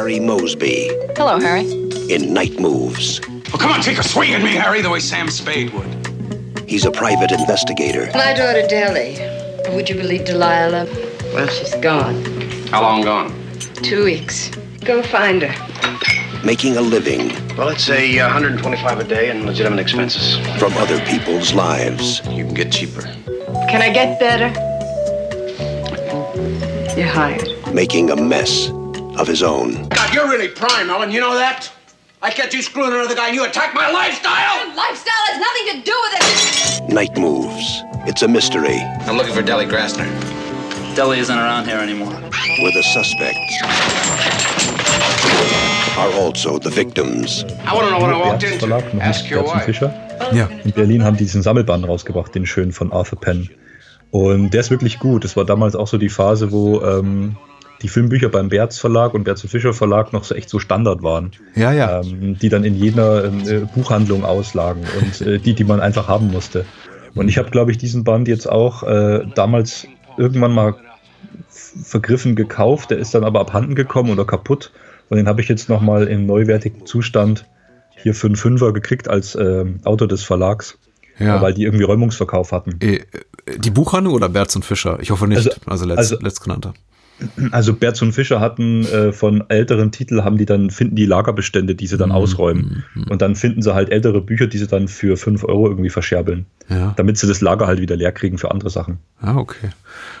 Harry Mosby Hello, Harry. in Night Moves. Well, come on, take a swing at me, Harry, the way Sam Spade would. He's a private investigator. My daughter, Deli. Would you believe Delilah? Well, she's gone. How long gone? Two weeks. Go find her. making a living Well, it's a uh, 125 a day and legitimate expenses. from other people's lives. You can get cheaper. Can I get better? You're hired. making a mess of his own. God, you're really prime, Ellen. You know that? I catch you screwing another guy and you attack my lifestyle! Lifestyle has nothing to do with it. Night moves. It's a mystery I'm looking for Deli Grassner. Deli isn't around here anymore. where the suspects are also the victims. I want to know what I walked into. Ask your wife. Fischer. Ja. In Berlin haben die diesen Sammelband rausgebracht, den schönen von Arthur Penn. Und der ist wirklich gut. Das war damals auch so die Phase, wo ähm, die Filmbücher beim Berz Verlag und Berz und Fischer Verlag noch so echt so Standard waren. Ja, ja. Ähm, die dann in jeder ähm, äh, Buchhandlung auslagen und äh, die, die man einfach haben musste. Und ich habe, glaube ich, diesen Band jetzt auch äh, damals irgendwann mal vergriffen gekauft. Der ist dann aber abhanden gekommen oder kaputt. Und den habe ich jetzt nochmal im neuwertigen Zustand hier für einen Fünfer gekriegt als ähm, Autor des Verlags, ja. weil die irgendwie Räumungsverkauf hatten. Äh, äh, die Buchhandlung oder Berz und Fischer? Ich hoffe nicht. Also- Also, letzt, also- letztgenannter. Also Berz und Fischer hatten äh, von älteren Titeln haben die dann, finden die Lagerbestände, die sie dann ausräumen. Und dann finden sie halt ältere Bücher, die sie dann für 5 Euro irgendwie verscherbeln. Ja. Damit sie das Lager halt wieder leer kriegen für andere Sachen. Ah, okay.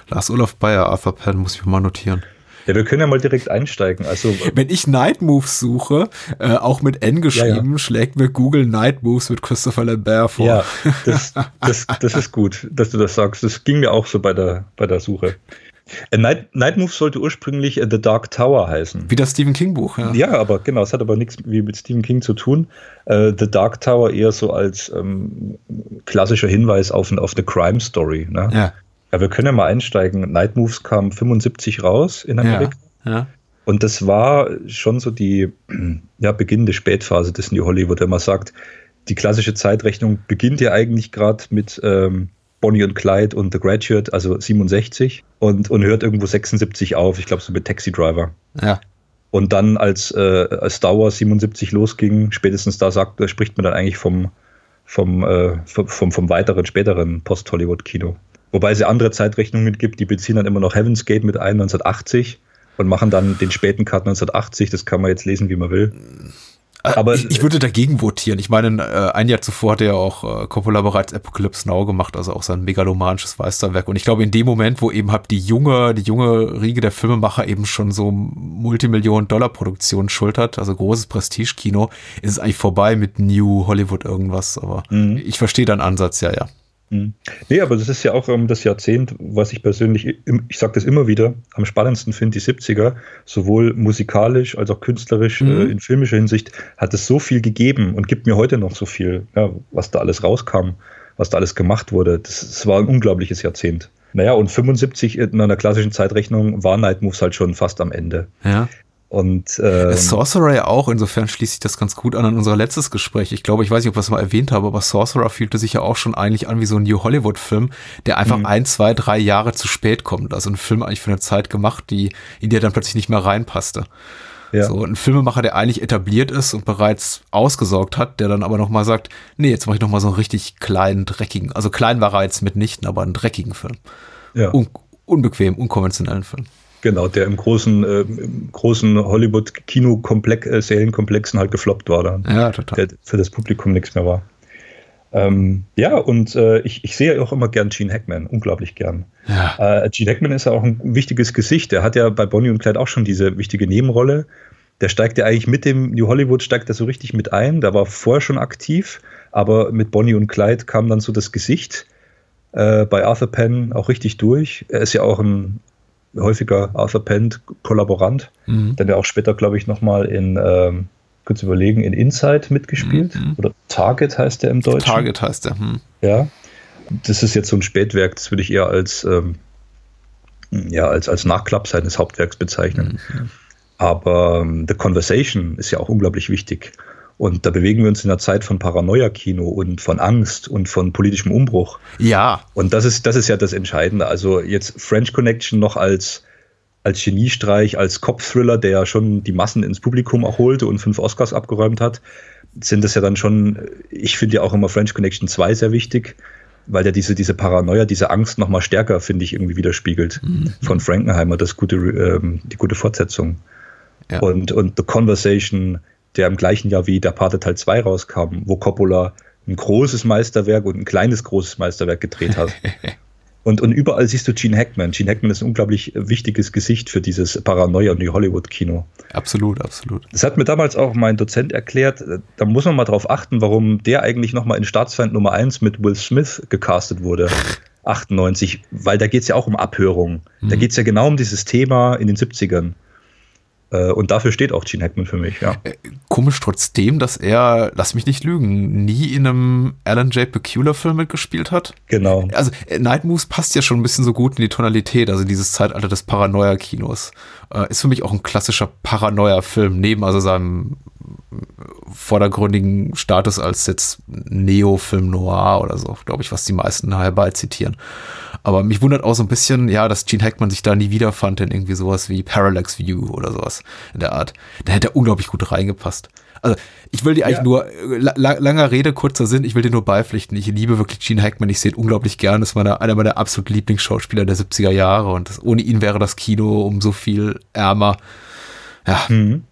Lars Olaf Bayer, Arthur Penn, muss ich mal notieren. Ja, wir können ja mal direkt einsteigen. Also Wenn ich Night Moves suche, äh, auch mit N geschrieben, Ja, schlägt mir Google Night Moves mit Christopher Lambert vor. ja, das, das, das ist gut, dass du das sagst. Das ging mir auch so bei der, bei der Suche. Äh, Night, Night Move sollte ursprünglich äh, The Dark Tower heißen. Wie das Stephen King Buch, ja. Ja, aber genau, es hat aber nichts wie mit Stephen King zu tun. Äh, The Dark Tower eher so als ähm, klassischer Hinweis auf, auf eine Crime Story. Ne? Ja. Ja, wir können ja mal einsteigen. Night Moves kam 75 raus in Ja. Amerika. ja. Und das war schon so die ja, beginnende Spätphase des New Hollywood, wenn man sagt, die klassische Zeitrechnung beginnt ja eigentlich gerade mit ähm, Bonnie und Clyde und The Graduate, also 67, und, und hört irgendwo 76 auf, ich glaube so mit Taxi Driver. ja. Und dann, als, äh, als Star Wars 77 losging, spätestens da sagt, spricht man dann eigentlich vom, vom, äh, vom, vom, weiteren, späteren Post-Hollywood-Kino. Wobei es ja andere Zeitrechnungen gibt, die beziehen dann immer noch Heaven's Gate mit ein, 1980, und machen dann den späten Cut 1980. Das kann man jetzt lesen, wie man will. Aber ich, ich würde dagegen votieren. Ich meine, äh, ein Jahr zuvor hat er ja auch äh, Coppola bereits Apocalypse Now gemacht, also auch sein megalomanisches Meisterwerk. Und ich glaube, in dem Moment, wo eben halt die junge, die junge Riege der Filmemacher eben schon so Multimillionen-Dollar-Produktionen schultert, also großes Prestige-Kino, ist es eigentlich vorbei mit New Hollywood irgendwas. Aber ich verstehe deinen Ansatz, ja, ja. Mhm. Nee, aber das ist ja auch ähm, das Jahrzehnt, was ich persönlich, ich sage das immer wieder, am spannendsten finde, die 70er, sowohl musikalisch als auch künstlerisch, Mhm. äh, in filmischer Hinsicht, hat es so viel gegeben und gibt mir heute noch so viel, ja, was da alles rauskam, was da alles gemacht wurde. Das, das war ein unglaubliches Jahrzehnt. Naja, und 75 in einer klassischen Zeitrechnung war Night Moves halt schon fast am Ende. Ja. Und ähm, Sorcerer ja auch, insofern schließt sich das ganz gut an an unser letztes Gespräch. Ich glaube, ich weiß nicht, ob wir es mal erwähnt haben, aber Sorcerer fühlte sich ja auch schon eigentlich an wie so ein New Hollywood-Film, der einfach Mhm. ein, zwei, drei Jahre zu spät kommt. Also ein Film eigentlich für eine Zeit gemacht, die, in die er dann plötzlich nicht mehr reinpasste. ja. So ein Filmemacher, der eigentlich etabliert ist und bereits ausgesorgt hat, der dann aber nochmal sagt, nee, jetzt mache ich nochmal so einen richtig kleinen, dreckigen, also klein war er jetzt mitnichten, aber einen dreckigen Film. ja. Un unbequem, unkonventionellen Film. Genau, der im großen, äh, im großen Hollywood-Kino-Sälenkomplexen halt gefloppt war dann. Ja, total. Der für das Publikum nichts mehr war. Ähm, ja, und äh, ich, ich sehe auch immer gern Gene Hackman, unglaublich gern. Ja. Äh, Gene Hackman ist ja auch ein wichtiges Gesicht. Der hat ja bei Bonnie und Clyde auch schon diese wichtige Nebenrolle. Der steigt ja eigentlich mit dem New Hollywood, steigt er so richtig mit ein. Der war vorher schon aktiv, aber mit Bonnie und Clyde kam dann so das Gesicht äh, bei Arthur Penn auch richtig durch. Er ist ja auch ein häufiger Arthur Penn-Kollaborant, Mhm. der ja auch später, glaube ich, nochmal in, ähm, kurz überlegen, in Inside mitgespielt. Mhm. Oder Target heißt der im Deutschen. Target heißt der. Hm. Ja. Das ist jetzt so ein Spätwerk, das würde ich eher als, ähm, ja, als, als Nachklapp seines Hauptwerks bezeichnen. Aber ähm, The Conversation ist ja auch unglaublich wichtig. Und da bewegen wir uns in einer Zeit von Paranoia-Kino und von Angst und von politischem Umbruch. Ja, Und das ist, das ist ja das Entscheidende. Also jetzt French Connection noch als als Geniestreich, als Cop-Thriller, der ja schon die Massen ins Publikum erholte und fünf Oscars abgeräumt hat, sind das ja dann schon, ich finde ja auch immer French Connection 2 sehr wichtig, weil der diese, diese Paranoia, diese Angst nochmal stärker, finde ich, irgendwie widerspiegelt. Mhm. Von Frankenheimer, das gute, ähm, die gute Fortsetzung. Ja. Und, und The Conversation, der im gleichen Jahr wie Der Pate Teil 2 rauskam, wo Coppola ein großes Meisterwerk und ein kleines großes Meisterwerk gedreht hat. Und, und überall siehst du Gene Hackman. Gene Hackman ist ein unglaublich wichtiges Gesicht für dieses Paranoia- und New Hollywood-Kino. Absolut, absolut. Das hat mir damals auch mein Dozent erklärt. Da muss man mal drauf achten, warum der eigentlich nochmal in Staatsfeind Nummer 1 mit Will Smith gecastet wurde. 98, weil da geht es ja auch um Abhörung. Mhm. Da geht es ja genau um dieses Thema in den 70ern. Äh, und dafür steht auch Gene Hackman für mich, ja. Äh, komisch trotzdem, dass er, lass mich nicht lügen, nie in einem Alan J. Peculiar Film mitgespielt hat. Genau. Also äh, Night Moves passt ja schon ein bisschen so gut in die Tonalität, also dieses Zeitalter des Paranoia-Kinos. ist für mich auch ein klassischer Paranoia-Film, neben also seinem vordergründigen Status als jetzt Neo-Film Noir oder so, glaube ich, was die meisten herbei zitieren. Aber mich wundert auch so ein bisschen, ja, dass Gene Hackman sich da nie wiederfand in irgendwie sowas wie Parallax View oder sowas in der Art. Da hätte er unglaublich gut reingepasst. Also, ich will dir eigentlich ja. nur, la langer Rede, kurzer Sinn, ich will dir nur beipflichten. Ich liebe wirklich Gene Hackman, ich sehe ihn unglaublich gern. Das ist meine, einer meiner absoluten Lieblingsschauspieler der 70er Jahre und das, ohne ihn wäre das Kino um so viel ärmer. Ja. Mhm.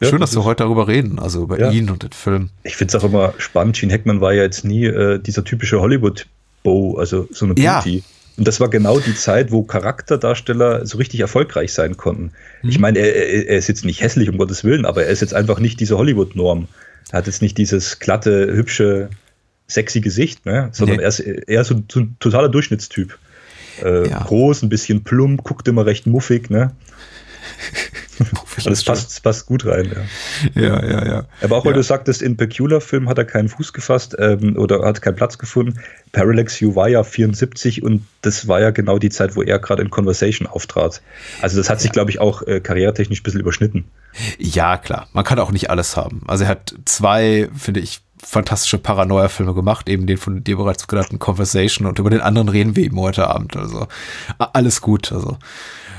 Ja, Schön, dass wir heute darüber reden, also über ja. ihn und den Film. Ich finde es auch immer spannend. Gene Hackman war ja jetzt nie äh, dieser typische Hollywood-Bow, also so eine Beauty. Ja. Und das war genau die Zeit, wo Charakterdarsteller so richtig erfolgreich sein konnten. Mhm. Ich meine, er, er, ist jetzt nicht hässlich, um Gottes Willen, aber er ist jetzt einfach nicht diese Hollywood-Norm. Er hat jetzt nicht dieses glatte, hübsche, sexy Gesicht, ne? sondern nee. er ist eher so, so ein totaler Durchschnittstyp. Äh, ja. Groß, ein bisschen plump, guckt immer recht muffig, ne? das passt, das passt gut rein, ja. Ja, ja, ja. Aber auch weil ja. du sagtest, in Peculiar-Film hat er keinen Fuß gefasst ähm, oder hat keinen Platz gefunden. Parallax U war ja 74 und das war ja genau die Zeit, wo er gerade in Conversation auftrat. Also das hat sich, glaube ich, auch äh, karrieretechnisch ein bisschen überschnitten. Ja, klar. Man kann auch nicht alles haben. Also er hat zwei, finde ich, fantastische Paranoia-Filme gemacht, eben den von dir bereits genannten Conversation und über den anderen reden wir eben heute Abend. Also alles gut. Also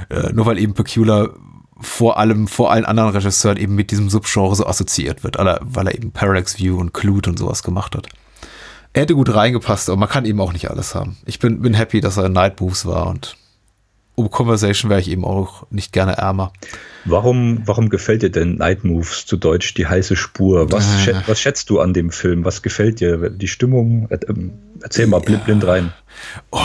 äh, nur weil eben Peculiar vor allem, vor allen anderen Regisseuren eben mit diesem Subgenre so assoziiert wird, weil er eben Parallax View und Clute und sowas gemacht hat. Er hätte gut reingepasst, aber man kann eben auch nicht alles haben. Ich bin, bin happy, dass er Night Moves war und um Conversation wäre ich eben auch nicht gerne ärmer. Warum, warum gefällt dir denn Night Moves zu Deutsch die heiße Spur? Was, äh. was schätzt du an dem Film? Was gefällt dir? Die Stimmung? Ähm, erzähl mal blind, blind rein. Oh,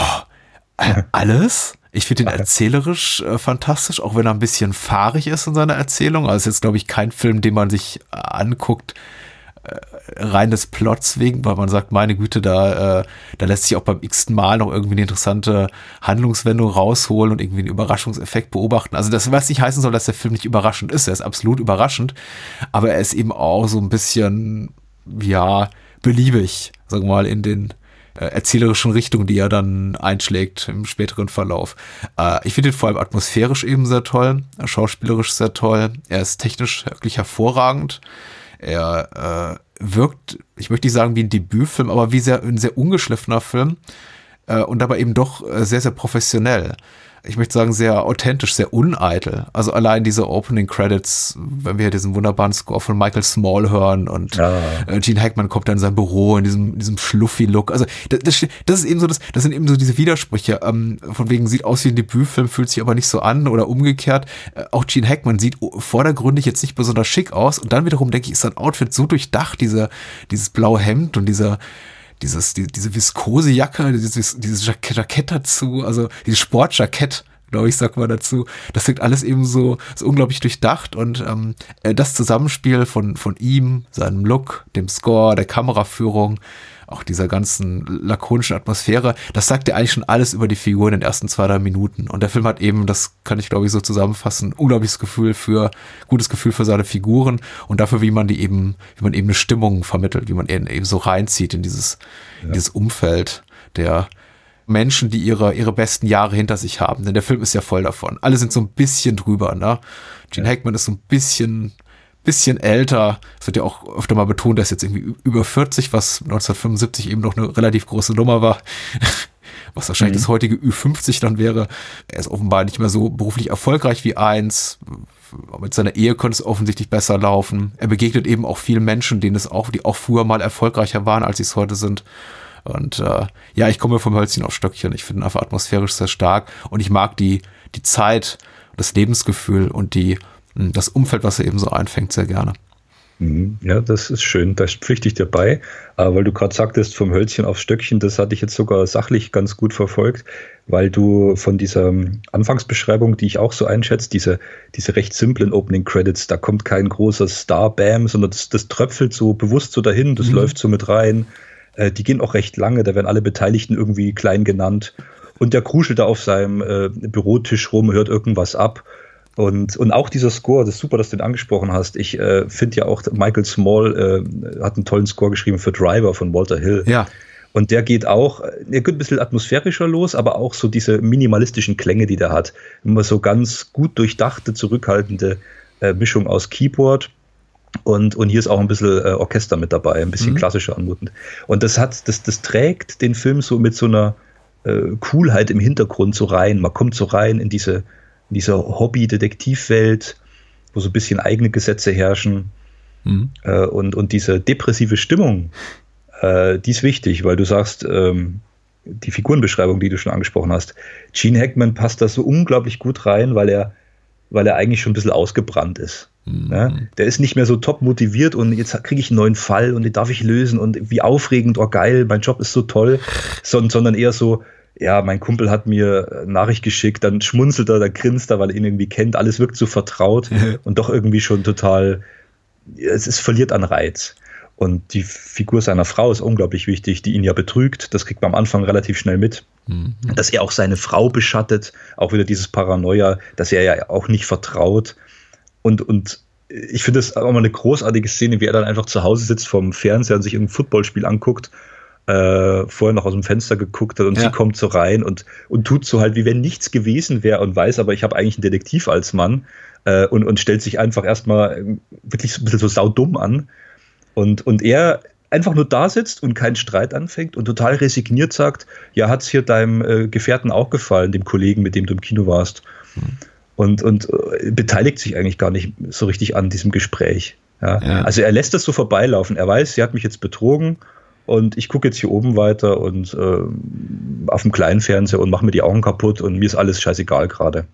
alles? Ich finde ihn erzählerisch äh, fantastisch, auch wenn er ein bisschen fahrig ist in seiner Erzählung. Also ist jetzt, glaube ich, kein Film, den man sich äh, anguckt, äh, rein des Plots wegen, weil man sagt, meine Güte, da, äh, da lässt sich auch beim x-ten Mal noch irgendwie eine interessante Handlungswendung rausholen und irgendwie einen Überraschungseffekt beobachten. Also das, was nicht heißen soll, dass der Film nicht überraschend ist. Er ist absolut überraschend, aber er ist eben auch so ein bisschen, ja, beliebig, sagen wir mal, in den äh, erzählerischen Richtung, die er dann einschlägt im späteren Verlauf. Äh, ich finde ihn vor allem atmosphärisch eben sehr toll, schauspielerisch sehr toll. Er ist technisch wirklich hervorragend. Er äh, wirkt, ich möchte nicht sagen wie ein Debütfilm, aber wie sehr, ein sehr ungeschliffener Film äh, und dabei eben doch sehr, sehr professionell ich möchte sagen, sehr authentisch, sehr uneitel. Also allein diese Opening Credits, wenn wir diesen wunderbaren Score von Michael Small hören und ja. Äh, Gene Hackman kommt dann in sein Büro in diesem, diesem Schluffi-Look. Also das, das, das, ist eben so, das, das sind eben so diese Widersprüche. Ähm, von wegen sieht aus wie ein Debütfilm, fühlt sich aber nicht so an oder umgekehrt. Äh, auch Gene Hackman sieht vordergründig jetzt nicht besonders schick aus und dann wiederum denke ich, ist sein Outfit so durchdacht, diese, dieses blaue Hemd und dieser dieses, die, diese viskose Jacke, dieses, dieses Jackett dazu, also dieses Sportjackett, glaube ich, sagt man dazu. Das wirkt alles eben so, so unglaublich durchdacht und ähm, äh, das Zusammenspiel von, von ihm, seinem Look, dem Score, der Kameraführung, auch dieser ganzen lakonischen Atmosphäre, das sagt ja eigentlich schon alles über die Figur in den ersten zwei, drei Minuten. Und der Film hat eben, das kann ich glaube ich so zusammenfassen, unglaubliches Gefühl für, gutes Gefühl für seine Figuren und dafür, wie man die eben, wie man eben eine Stimmung vermittelt, wie man eben so reinzieht in dieses, ja. in dieses Umfeld der, Menschen, die ihre, ihre besten Jahre hinter sich haben. Denn der Film ist ja voll davon. Alle sind so ein bisschen drüber, ne? Gene. Hackman ist so ein bisschen, bisschen älter. Es wird ja auch öfter mal betont, er ist jetzt irgendwie über 40, was 1975 eben noch eine relativ große Nummer war. was wahrscheinlich mhm. das heutige Ü50 dann wäre. Er ist offenbar nicht mehr so beruflich erfolgreich wie eins. Mit seiner Ehe könnte es offensichtlich besser laufen. Er begegnet eben auch vielen Menschen, denen es auch, die auch früher mal erfolgreicher waren, als sie es heute sind. Und äh, ja, ich komme vom Hölzchen auf Stöckchen. Ich finde ihn einfach atmosphärisch sehr stark und ich mag die, die Zeit, das Lebensgefühl und die, das Umfeld, was er eben so einfängt, sehr gerne. Mhm. Ja, das ist schön, da pflichte ich dir bei, weil du gerade sagtest, vom Hölzchen aufs Stöckchen, das hatte ich jetzt sogar sachlich ganz gut verfolgt, weil du von dieser Anfangsbeschreibung, die ich auch so einschätze, diese, diese recht simplen Opening Credits, da kommt kein großer Star-Bam, sondern das, das tröpfelt so bewusst so dahin, das mhm. läuft so mit rein. Äh, die gehen auch recht lange, da werden alle Beteiligten irgendwie klein genannt. Und der kruschelt da auf seinem äh, Bürotisch rum, hört irgendwas ab und, und auch dieser Score, das ist super, dass du den angesprochen hast. Ich äh, finde ja auch, Michael Small äh, hat einen tollen Score geschrieben für Driver von Walter Hill. Ja. Und der geht auch, der geht ein bisschen atmosphärischer los, aber auch so diese minimalistischen Klänge, die der hat. Immer so ganz gut durchdachte, zurückhaltende äh, Mischung aus Keyboard. Und, und hier ist auch ein bisschen äh, Orchester mit dabei, ein bisschen mhm. klassischer anmutend. Und das hat, das, das trägt den Film so mit so einer äh, Coolheit im Hintergrund so rein. Man kommt so rein in diese, in dieser Hobby-Detektivwelt, wo so ein bisschen eigene Gesetze herrschen. Mhm. Äh, und, und diese depressive Stimmung, äh, die ist wichtig, weil du sagst, ähm, die Figurenbeschreibung, die du schon angesprochen hast, Gene Hackman passt da so unglaublich gut rein, weil er, weil er eigentlich schon ein bisschen ausgebrannt ist. Mhm. Ja? Der ist nicht mehr so top motiviert und jetzt kriege ich einen neuen Fall und den darf ich lösen und wie aufregend, oh geil, mein Job ist so toll, sondern, sondern eher so, ja, mein Kumpel hat mir Nachricht geschickt, dann schmunzelt er, dann grinst er, weil er ihn irgendwie kennt. Alles wirkt so vertraut und doch irgendwie schon total, es, es verliert an Reiz. Und die Figur seiner Frau ist unglaublich wichtig, die ihn ja betrügt. Das kriegt man am Anfang relativ schnell mit. Mhm. Dass er auch seine Frau beschattet, auch wieder dieses Paranoia, dass er ja auch nicht vertraut. Und, und ich finde es auch mal eine großartige Szene, wie er dann einfach zu Hause sitzt vom Fernseher und sich ein Footballspiel anguckt äh, vorher noch aus dem Fenster geguckt hat und ja. sie kommt so rein und, und tut so halt, wie wenn nichts gewesen wäre und weiß, aber ich habe eigentlich einen Detektiv als Mann äh, und, und stellt sich einfach erstmal ähm, wirklich so ein bisschen so saudumm an. Und, und er einfach nur da sitzt und keinen Streit anfängt und total resigniert sagt, ja, hat es hier deinem äh, Gefährten auch gefallen, dem Kollegen, mit dem du im Kino warst. Hm. Und, und äh, beteiligt sich eigentlich gar nicht so richtig an diesem Gespräch. Ja? ja. Also er lässt das so vorbeilaufen. Er weiß, sie hat mich jetzt betrogen und ich gucke jetzt hier oben weiter und äh, auf dem kleinen Fernseher und mache mir die Augen kaputt und mir ist alles scheißegal gerade.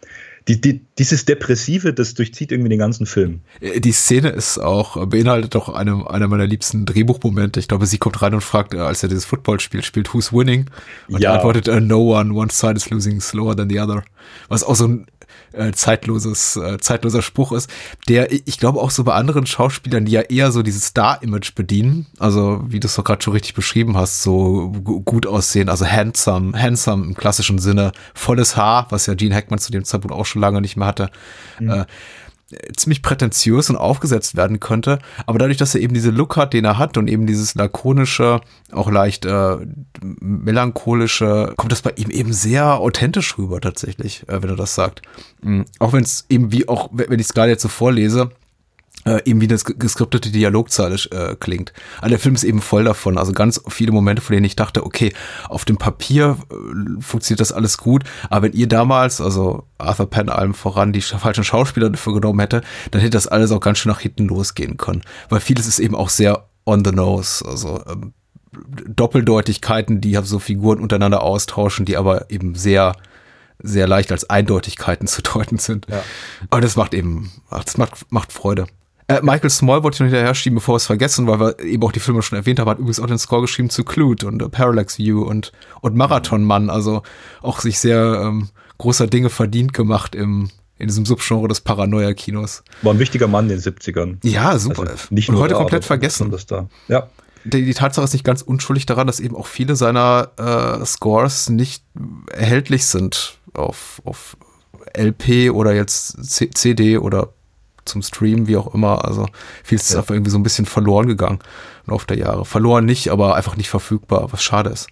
Die, die, dieses Depressive, das durchzieht irgendwie den ganzen Film. Äh, die Szene ist auch, beinhaltet doch eine, einer meiner liebsten Drehbuchmomente. Ich glaube, sie kommt rein und fragt, äh, als er dieses Footballspiel spielt, who's winning? Und ja. er antwortet, uh, no one, one side is losing slower than the other. Was auch so ein äh, zeitloses, äh, zeitloser Spruch ist, der ich glaube auch so bei anderen Schauspielern, die ja eher so dieses Star-Image bedienen, also wie du es doch gerade schon richtig beschrieben hast, so gut aussehen, also handsome, handsome im klassischen Sinne, volles Haar, was ja Gene Hackman zu dem Zeitpunkt auch schon lange nicht mehr hatte. Mhm. Äh, ziemlich prätentiös und aufgesetzt werden könnte. Aber dadurch, dass er eben diese Look hat, den er hat und eben dieses lakonische, auch leicht äh, melancholische, kommt das bei ihm eben sehr authentisch rüber tatsächlich, äh, wenn er das sagt. Mhm. Auch wenn es eben wie auch, wenn ich es gerade jetzt so vorlese, äh, eben wie eine geskriptete Dialogzeile äh, klingt. Aber der Film ist eben voll davon. Also ganz viele Momente, von denen ich dachte, okay, auf dem Papier äh, funktioniert das alles gut, aber wenn ihr damals, also Arthur Penn allem voran, die falschen Schauspieler dafür genommen hätte, dann hätte das alles auch ganz schön nach hinten losgehen können. Weil vieles ist eben auch sehr on the nose. Also ähm, Doppeldeutigkeiten, die so Figuren untereinander austauschen, die aber eben sehr sehr leicht als Eindeutigkeiten zu deuten sind. Ja. Aber das macht eben, das macht, macht Freude. Äh, Michael Small wollte ich noch hinterher schieben, bevor wir es vergessen, weil wir eben auch die Filme schon erwähnt haben, hat übrigens auch den Score geschrieben zu Clute und uh, Parallax View und, und Marathon Mann, also auch sich sehr ähm, großer Dinge verdient gemacht im, in diesem Subgenre des Paranoia-Kinos. War ein wichtiger Mann in den 70ern. Ja, super. Also nicht nur und heute da, komplett vergessen. Das da. Ja. Die, die, Tatsache ist nicht ganz unschuldig daran, dass eben auch viele seiner äh, Scores nicht erhältlich sind auf, auf LP oder jetzt C CD oder zum Stream, wie auch immer. Also viel ist ja. einfach irgendwie so ein bisschen verloren gegangen im Laufe der Jahre. Verloren nicht, aber einfach nicht verfügbar, was schade ist.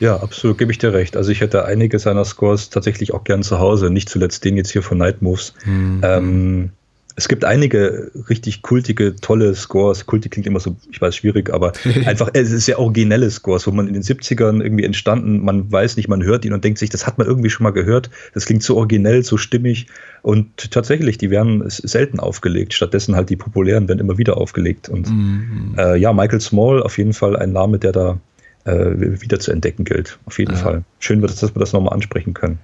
Ja, absolut, gebe ich dir recht. Also ich hätte einige seiner Scores tatsächlich auch gern zu Hause, nicht zuletzt den jetzt hier von Night Moves. Mhm. Ähm, Es gibt einige richtig kultige, tolle Scores. Kultig klingt immer so, ich weiß, schwierig, aber einfach es ist sehr originelle Scores, wo man in den 70ern irgendwie entstanden, man weiß nicht, man hört ihn und denkt sich, das hat man irgendwie schon mal gehört. Das klingt so originell, so stimmig. Und tatsächlich, die werden selten aufgelegt. Stattdessen halt die populären werden immer wieder aufgelegt. Und mhm. äh, ja, Michael Small auf jeden Fall ein Name, der da äh, wieder zu entdecken gilt. Auf jeden ja. Fall. Schön dass wir das nochmal ansprechen können.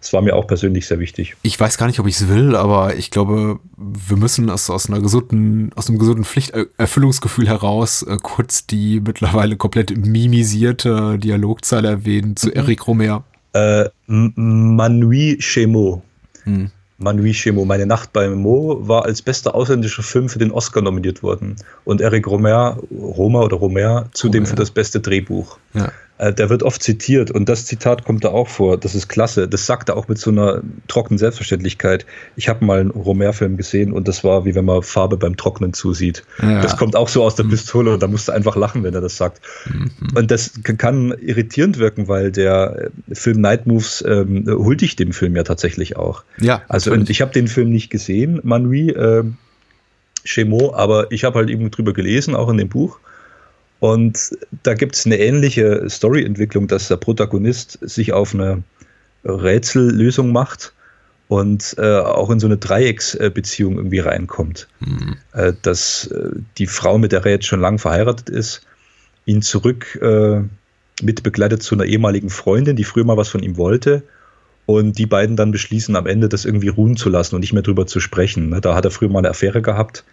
Es war mir auch persönlich sehr wichtig. Ich weiß gar nicht, ob ich es will, aber ich glaube, wir müssen aus, aus einer gesunden, aus einem gesunden Pflichterfüllungsgefühl heraus äh, kurz die mittlerweile komplett mimisierte Dialogzeile erwähnen zu mhm. Eric Romer. Äh, Manui Chemo. Hm. Manui Chemo, Meine Nacht bei Mo, war als bester ausländischer Film für den Oscar nominiert worden. Und Eric Romer, Roma oder Romer, zudem Romer. für das beste Drehbuch. Ja. Äh, der wird oft zitiert und das Zitat kommt da auch vor. Das ist klasse. Das sagt er auch mit so einer trockenen Selbstverständlichkeit. Ich habe mal einen Romer-Film gesehen und das war wie wenn man Farbe beim Trocknen zusieht. Ja. Das kommt auch so aus der mhm. Pistole und da musst du einfach lachen, wenn er das sagt. Mhm. Und das kann irritierend wirken, weil der äh, Film Night Moves ähm, huldigt dem Film ja tatsächlich auch. Ja. Also und ich habe den Film nicht gesehen, Manui. Äh, Chemo, aber ich habe halt eben drüber gelesen, auch in dem Buch. Und da gibt es eine ähnliche Storyentwicklung, dass der Protagonist sich auf eine Rätsellösung macht und äh, auch in so eine Dreiecksbeziehung irgendwie reinkommt. Mhm. Äh, dass äh, die Frau, mit der er jetzt schon lange verheiratet ist, ihn zurück äh, mit begleitet zu einer ehemaligen Freundin, die früher mal was von ihm wollte. Und die beiden dann beschließen am Ende, das irgendwie ruhen zu lassen und nicht mehr drüber zu sprechen. Ne? Da hat er früher mal eine Affäre gehabt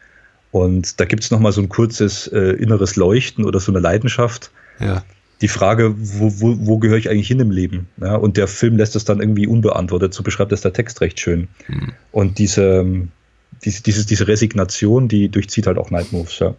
und da gibt es nochmal so ein kurzes äh, inneres Leuchten oder so eine Leidenschaft. Ja. Die Frage, wo, wo, wo gehöre ich eigentlich hin im Leben? Ja, und der Film lässt es dann irgendwie unbeantwortet. So beschreibt es der Text recht schön. Mhm. Und diese, diese, diese, diese Resignation, die durchzieht halt auch Night Moves. Ja.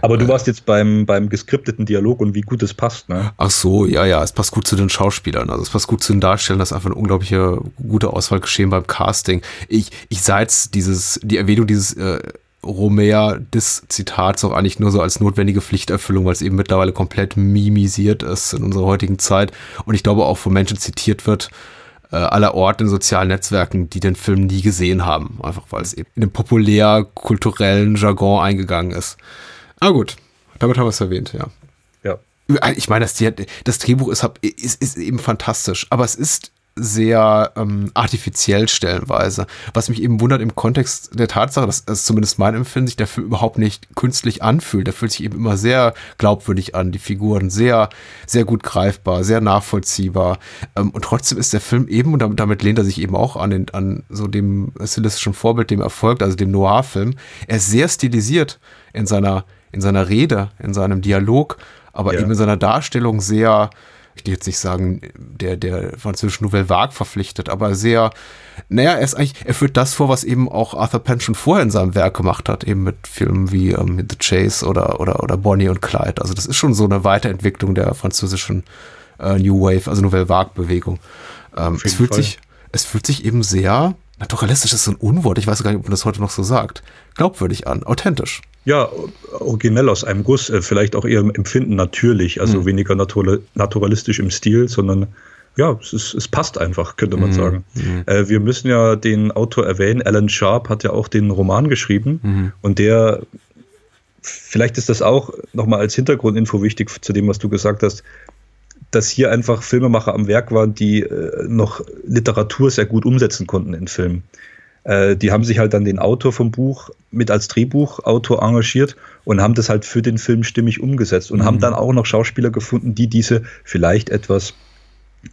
Aber du warst jetzt beim, beim geskripteten Dialog und wie gut es passt. Ne? Ach so, ja, ja, es passt gut zu den Schauspielern. Also es passt gut zu den Darstellern. Das ist einfach eine unglaubliche gute Auswahl geschehen beim Casting. Ich, ich sah jetzt dieses, die Erwähnung dieses äh, Romer des Zitats auch eigentlich nur so als notwendige Pflichterfüllung, weil es eben mittlerweile komplett mimisiert ist in unserer heutigen Zeit und ich glaube auch von Menschen zitiert wird, äh, aller Orten in sozialen Netzwerken, die den Film nie gesehen haben, einfach weil es eben in den populär-kulturellen Jargon eingegangen ist. Ah gut, damit haben wir es erwähnt, ja. Ja. Ich meine, das, das Drehbuch ist, ist, ist eben fantastisch, aber es ist sehr ähm, artifiziell stellenweise. Was mich eben wundert im Kontext der Tatsache, dass es zumindest mein Empfinden sich Film überhaupt nicht künstlich anfühlt. Der fühlt sich eben immer sehr glaubwürdig an, die Figuren sehr, sehr gut greifbar, sehr nachvollziehbar. Ähm, und trotzdem ist der Film eben, und damit, damit lehnt er sich eben auch an, den, an so dem stilistischen Vorbild, dem Erfolg, also dem Noir-Film. Er ist sehr stilisiert in seiner, in seiner Rede, in seinem Dialog, aber ja. eben in seiner Darstellung sehr, ich will jetzt nicht sagen, der, der französischen Nouvelle Vague verpflichtet, aber sehr, naja, er ist eigentlich, er führt das vor, was eben auch Arthur Penn schon vorher in seinem Werk gemacht hat, eben mit Filmen wie ähm, The Chase oder, oder, oder Bonnie und Clyde. Also das ist schon so eine Weiterentwicklung der französischen äh, New Wave, also Nouvelle Vague Bewegung. Ähm, es fühlt Fall. sich, es fühlt sich eben sehr, naturalistisch ist so ein Unwort, ich weiß gar nicht, ob man das heute noch so sagt, glaubwürdig an, authentisch. Ja, originell aus einem Guss, äh, vielleicht auch eher im Empfinden natürlich, also mhm. weniger naturalistisch im Stil, sondern ja, es, ist, es passt einfach, könnte man mhm. sagen. Mhm. Äh, wir müssen ja den Autor erwähnen, Alan Sharp hat ja auch den Roman geschrieben mhm. und der, vielleicht ist das auch nochmal als Hintergrundinfo wichtig zu dem, was du gesagt hast, dass hier einfach Filmemacher am Werk waren, die äh, noch Literatur sehr gut umsetzen konnten in Filmen. Äh, die haben sich halt dann den Autor vom Buch mit als Drehbuchautor engagiert und haben das halt für den Film stimmig umgesetzt und mhm. haben dann auch noch Schauspieler gefunden, die diese vielleicht etwas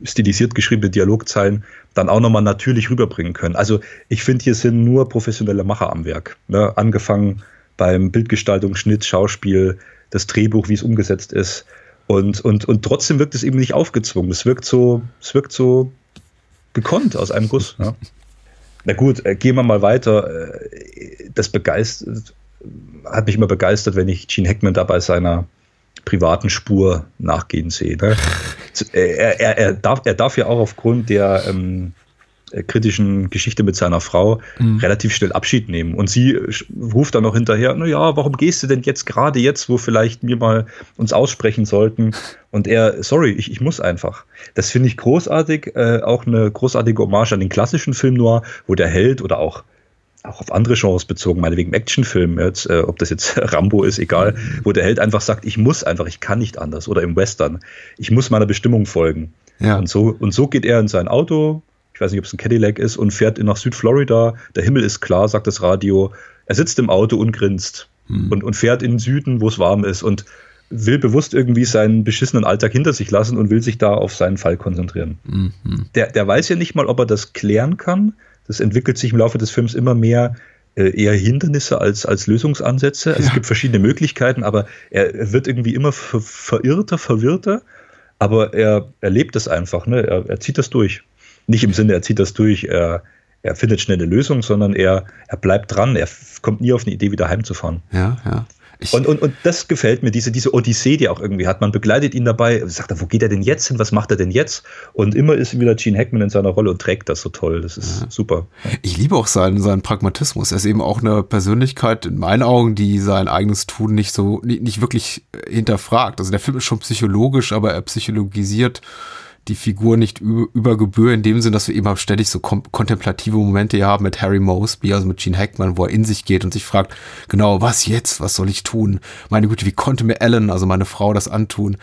stilisiert geschriebene Dialogzeilen dann auch nochmal natürlich rüberbringen können. Also ich finde, hier sind nur professionelle Macher am Werk. Ne? Angefangen beim Bildgestaltung, Schnitt, Schauspiel, das Drehbuch, wie es umgesetzt ist. Und, und, und trotzdem wirkt es eben nicht aufgezwungen. Es wirkt so, es wirkt so gekonnt aus einem Guss. Ja. Na gut, äh, gehen wir mal weiter. Äh, das begeistert, hat mich immer begeistert, wenn ich Gene Hackman da bei seiner privaten Spur nachgehen sehe. Ne? Er, er, er, darf, er darf ja auch aufgrund der ähm, äh, kritischen Geschichte mit seiner Frau mhm. relativ schnell Abschied nehmen. Und sie ruft dann noch hinterher, naja, warum gehst du denn jetzt gerade jetzt, wo vielleicht wir mal uns aussprechen sollten? Und er, sorry, ich, ich muss einfach. Das finde ich großartig, äh, auch eine großartige Hommage an den klassischen Film Noir, wo der Held oder auch auch auf andere Genres bezogen, meinetwegen Actionfilmen, jetzt, äh, ob das jetzt Rambo ist, egal, wo der Held einfach sagt, ich muss einfach, ich kann nicht anders. Oder im Western, ich muss meiner Bestimmung folgen. Ja. Und, so, und so geht er in sein Auto, ich weiß nicht, ob es ein Cadillac ist, und fährt nach Südflorida. Der Himmel ist klar, sagt das Radio. Er sitzt im Auto und grinst hm. und, und fährt in den Süden, wo es warm ist und will bewusst irgendwie seinen beschissenen Alltag hinter sich lassen und will sich da auf seinen Fall konzentrieren. Mhm. Der, der weiß ja nicht mal, ob er das klären kann. Das entwickelt sich im Laufe des Films immer mehr äh, eher Hindernisse als, als Lösungsansätze. Also ja. Es gibt verschiedene Möglichkeiten, aber er, er wird irgendwie immer ver verirrter, verwirrter. Aber er erlebt es einfach, ne? er, er zieht das durch. Nicht im Sinne, er zieht das durch, er, er findet schnell eine Lösung, sondern er, er bleibt dran, er kommt nie auf eine Idee, wieder heimzufahren. Ja, ja. Und, und, und das gefällt mir, diese, diese Odyssee, die auch irgendwie hat. Man begleitet ihn dabei, sagt er, wo geht er denn jetzt hin, was macht er denn jetzt? Und immer ist wieder Gene Hackman in seiner Rolle und trägt das so toll. Das ist ja. super. Ich liebe auch seinen, seinen Pragmatismus. Er ist eben auch eine Persönlichkeit, in meinen Augen, die sein eigenes Tun nicht so, nicht, nicht wirklich hinterfragt. Also der Film ist schon psychologisch, aber er psychologisiert die Figur nicht über Gebühr in dem Sinn, dass wir eben ständig so kontemplative Momente hier haben mit Harry Mosby, also mit Gene Hackman, wo er in sich geht und sich fragt, genau, was jetzt? Was soll ich tun? Meine Güte, wie konnte mir Ellen, also meine Frau, das antun?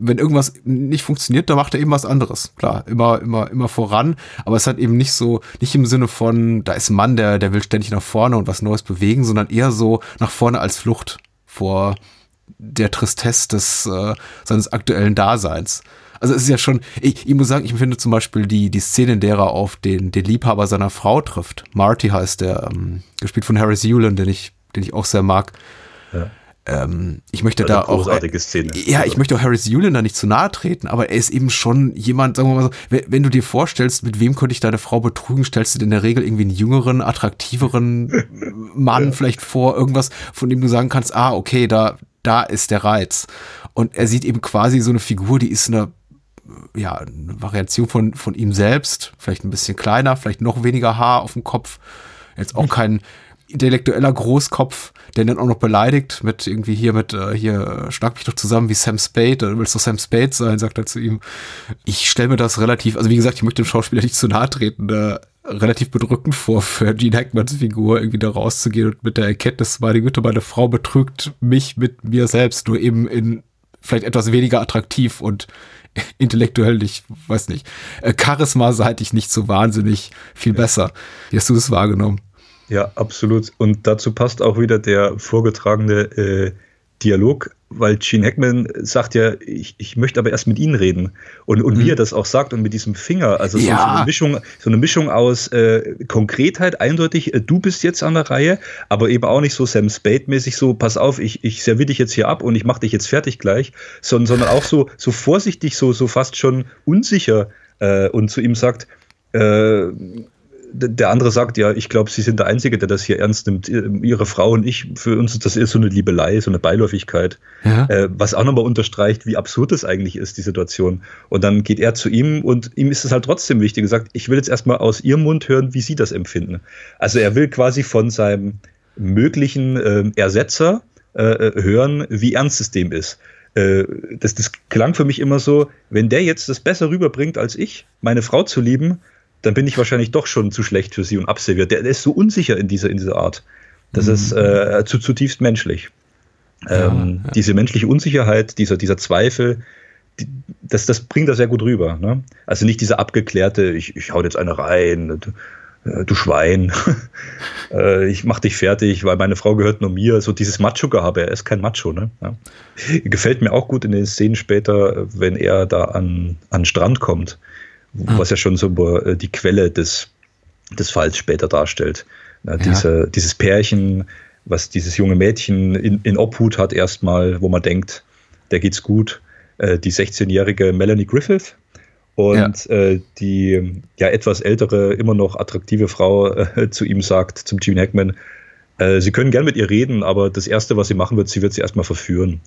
Wenn irgendwas nicht funktioniert, dann macht er eben was anderes. Klar, immer, immer, immer voran, aber es hat eben nicht so, nicht im Sinne von, da ist ein Mann, der, der will ständig nach vorne und was Neues bewegen, sondern eher so nach vorne als Flucht vor der Tristesse des, äh, seines aktuellen Daseins. Also es ist ja schon, ich, ich muss sagen, ich finde zum Beispiel die, die Szene, in der er auf den, den Liebhaber seiner Frau trifft. Marty heißt der, ähm, gespielt von Harris Yulin, den ich, den ich auch sehr mag. Ja. Ähm, ich möchte da auch. Großartige Szene. Ja, ich möchte auch Harris Yulin da nicht zu nahe treten, aber er ist eben schon jemand, sagen wir mal so, wenn, wenn du dir vorstellst, mit wem könnte ich deine Frau betrügen, stellst du dir in der Regel irgendwie einen jüngeren, attraktiveren Mann ja. vielleicht vor, irgendwas, von dem du sagen kannst, ah, okay, da, da ist der Reiz. Und er sieht eben quasi so eine Figur, die ist eine ja, eine Variation von, von ihm selbst, vielleicht ein bisschen kleiner, vielleicht noch weniger Haar auf dem Kopf. Jetzt auch kein intellektueller Großkopf, der dann auch noch beleidigt mit irgendwie hier mit, äh, hier, schlag mich doch zusammen wie Sam Spade, du willst doch Sam Spade sein, sagt er zu ihm. Ich stelle mir das relativ, also wie gesagt, ich möchte dem Schauspieler nicht zu nahe treten, äh, relativ bedrückend vor, für Gene Hackmans Figur irgendwie da rauszugehen und mit der Erkenntnis, meine Güte, meine Frau betrügt mich mit mir selbst, nur eben in vielleicht etwas weniger attraktiv und intellektuell nicht, weiß nicht, äh, charismaseitig nicht so wahnsinnig viel besser. Wie hast du das wahrgenommen? Ja, absolut. Und dazu passt auch wieder der vorgetragene äh, Dialog, weil Gene Hackman sagt ja, ich, ich möchte aber erst mit Ihnen reden. Und, und mhm. wie er das auch sagt und mit diesem Finger, also so, ja. so eine, Mischung, so eine Mischung aus äh, Konkretheit, eindeutig, äh, du bist jetzt an der Reihe, aber eben auch nicht so Sam Spade-mäßig so, pass auf, ich, ich serviere dich jetzt hier ab und ich mache dich jetzt fertig gleich, sondern, sondern auch so, so vorsichtig, so, so fast schon unsicher äh, und zu ihm sagt, äh, der andere sagt, ja, ich glaube, Sie sind der Einzige, der das hier ernst nimmt. Ihre Frau und ich, für uns ist das eher so eine Liebelei, so eine Beiläufigkeit. Ja. Äh, was auch nochmal unterstreicht, wie absurd es eigentlich ist, die Situation. Und dann geht er zu ihm und ihm ist es halt trotzdem wichtig, er sagt, ich will jetzt erstmal aus Ihrem Mund hören, wie Sie das empfinden. Also er will quasi von seinem möglichen äh, Ersetzer äh, hören, wie ernst es dem ist. Äh, das, das klang für mich immer so, wenn der jetzt das besser rüberbringt als ich, meine Frau zu lieben, dann bin ich wahrscheinlich doch schon zu schlecht für sie und abserviert. Der, der ist so unsicher in dieser, in dieser Art. Das mhm. ist äh, zu, zutiefst menschlich. Ja, ähm, ja. Diese menschliche Unsicherheit, dieser, dieser Zweifel, die, das, das bringt er sehr gut rüber. Ne? Also nicht dieser abgeklärte, ich, ich hau jetzt eine rein, du, äh, du Schwein, äh, ich mach dich fertig, weil meine Frau gehört nur mir. So dieses Macho-Gehabe, er ist kein Macho. Ne? Ja. Gefällt mir auch gut in den Szenen später, wenn er da an, an Strand kommt ah. was ja schon so äh, die Quelle des, des Falls später darstellt. Ja, diese, Dieses Pärchen, was dieses junge Mädchen in, in Obhut hat, erstmal, wo man denkt, der geht's gut. Äh, die 16-jährige Melanie Griffith und ja. äh, die ja etwas ältere, immer noch attraktive Frau äh, zu ihm sagt, zum Gene Hackman, äh, sie können gern mit ihr reden, aber das Erste, was sie machen wird, sie wird sie erstmal verführen.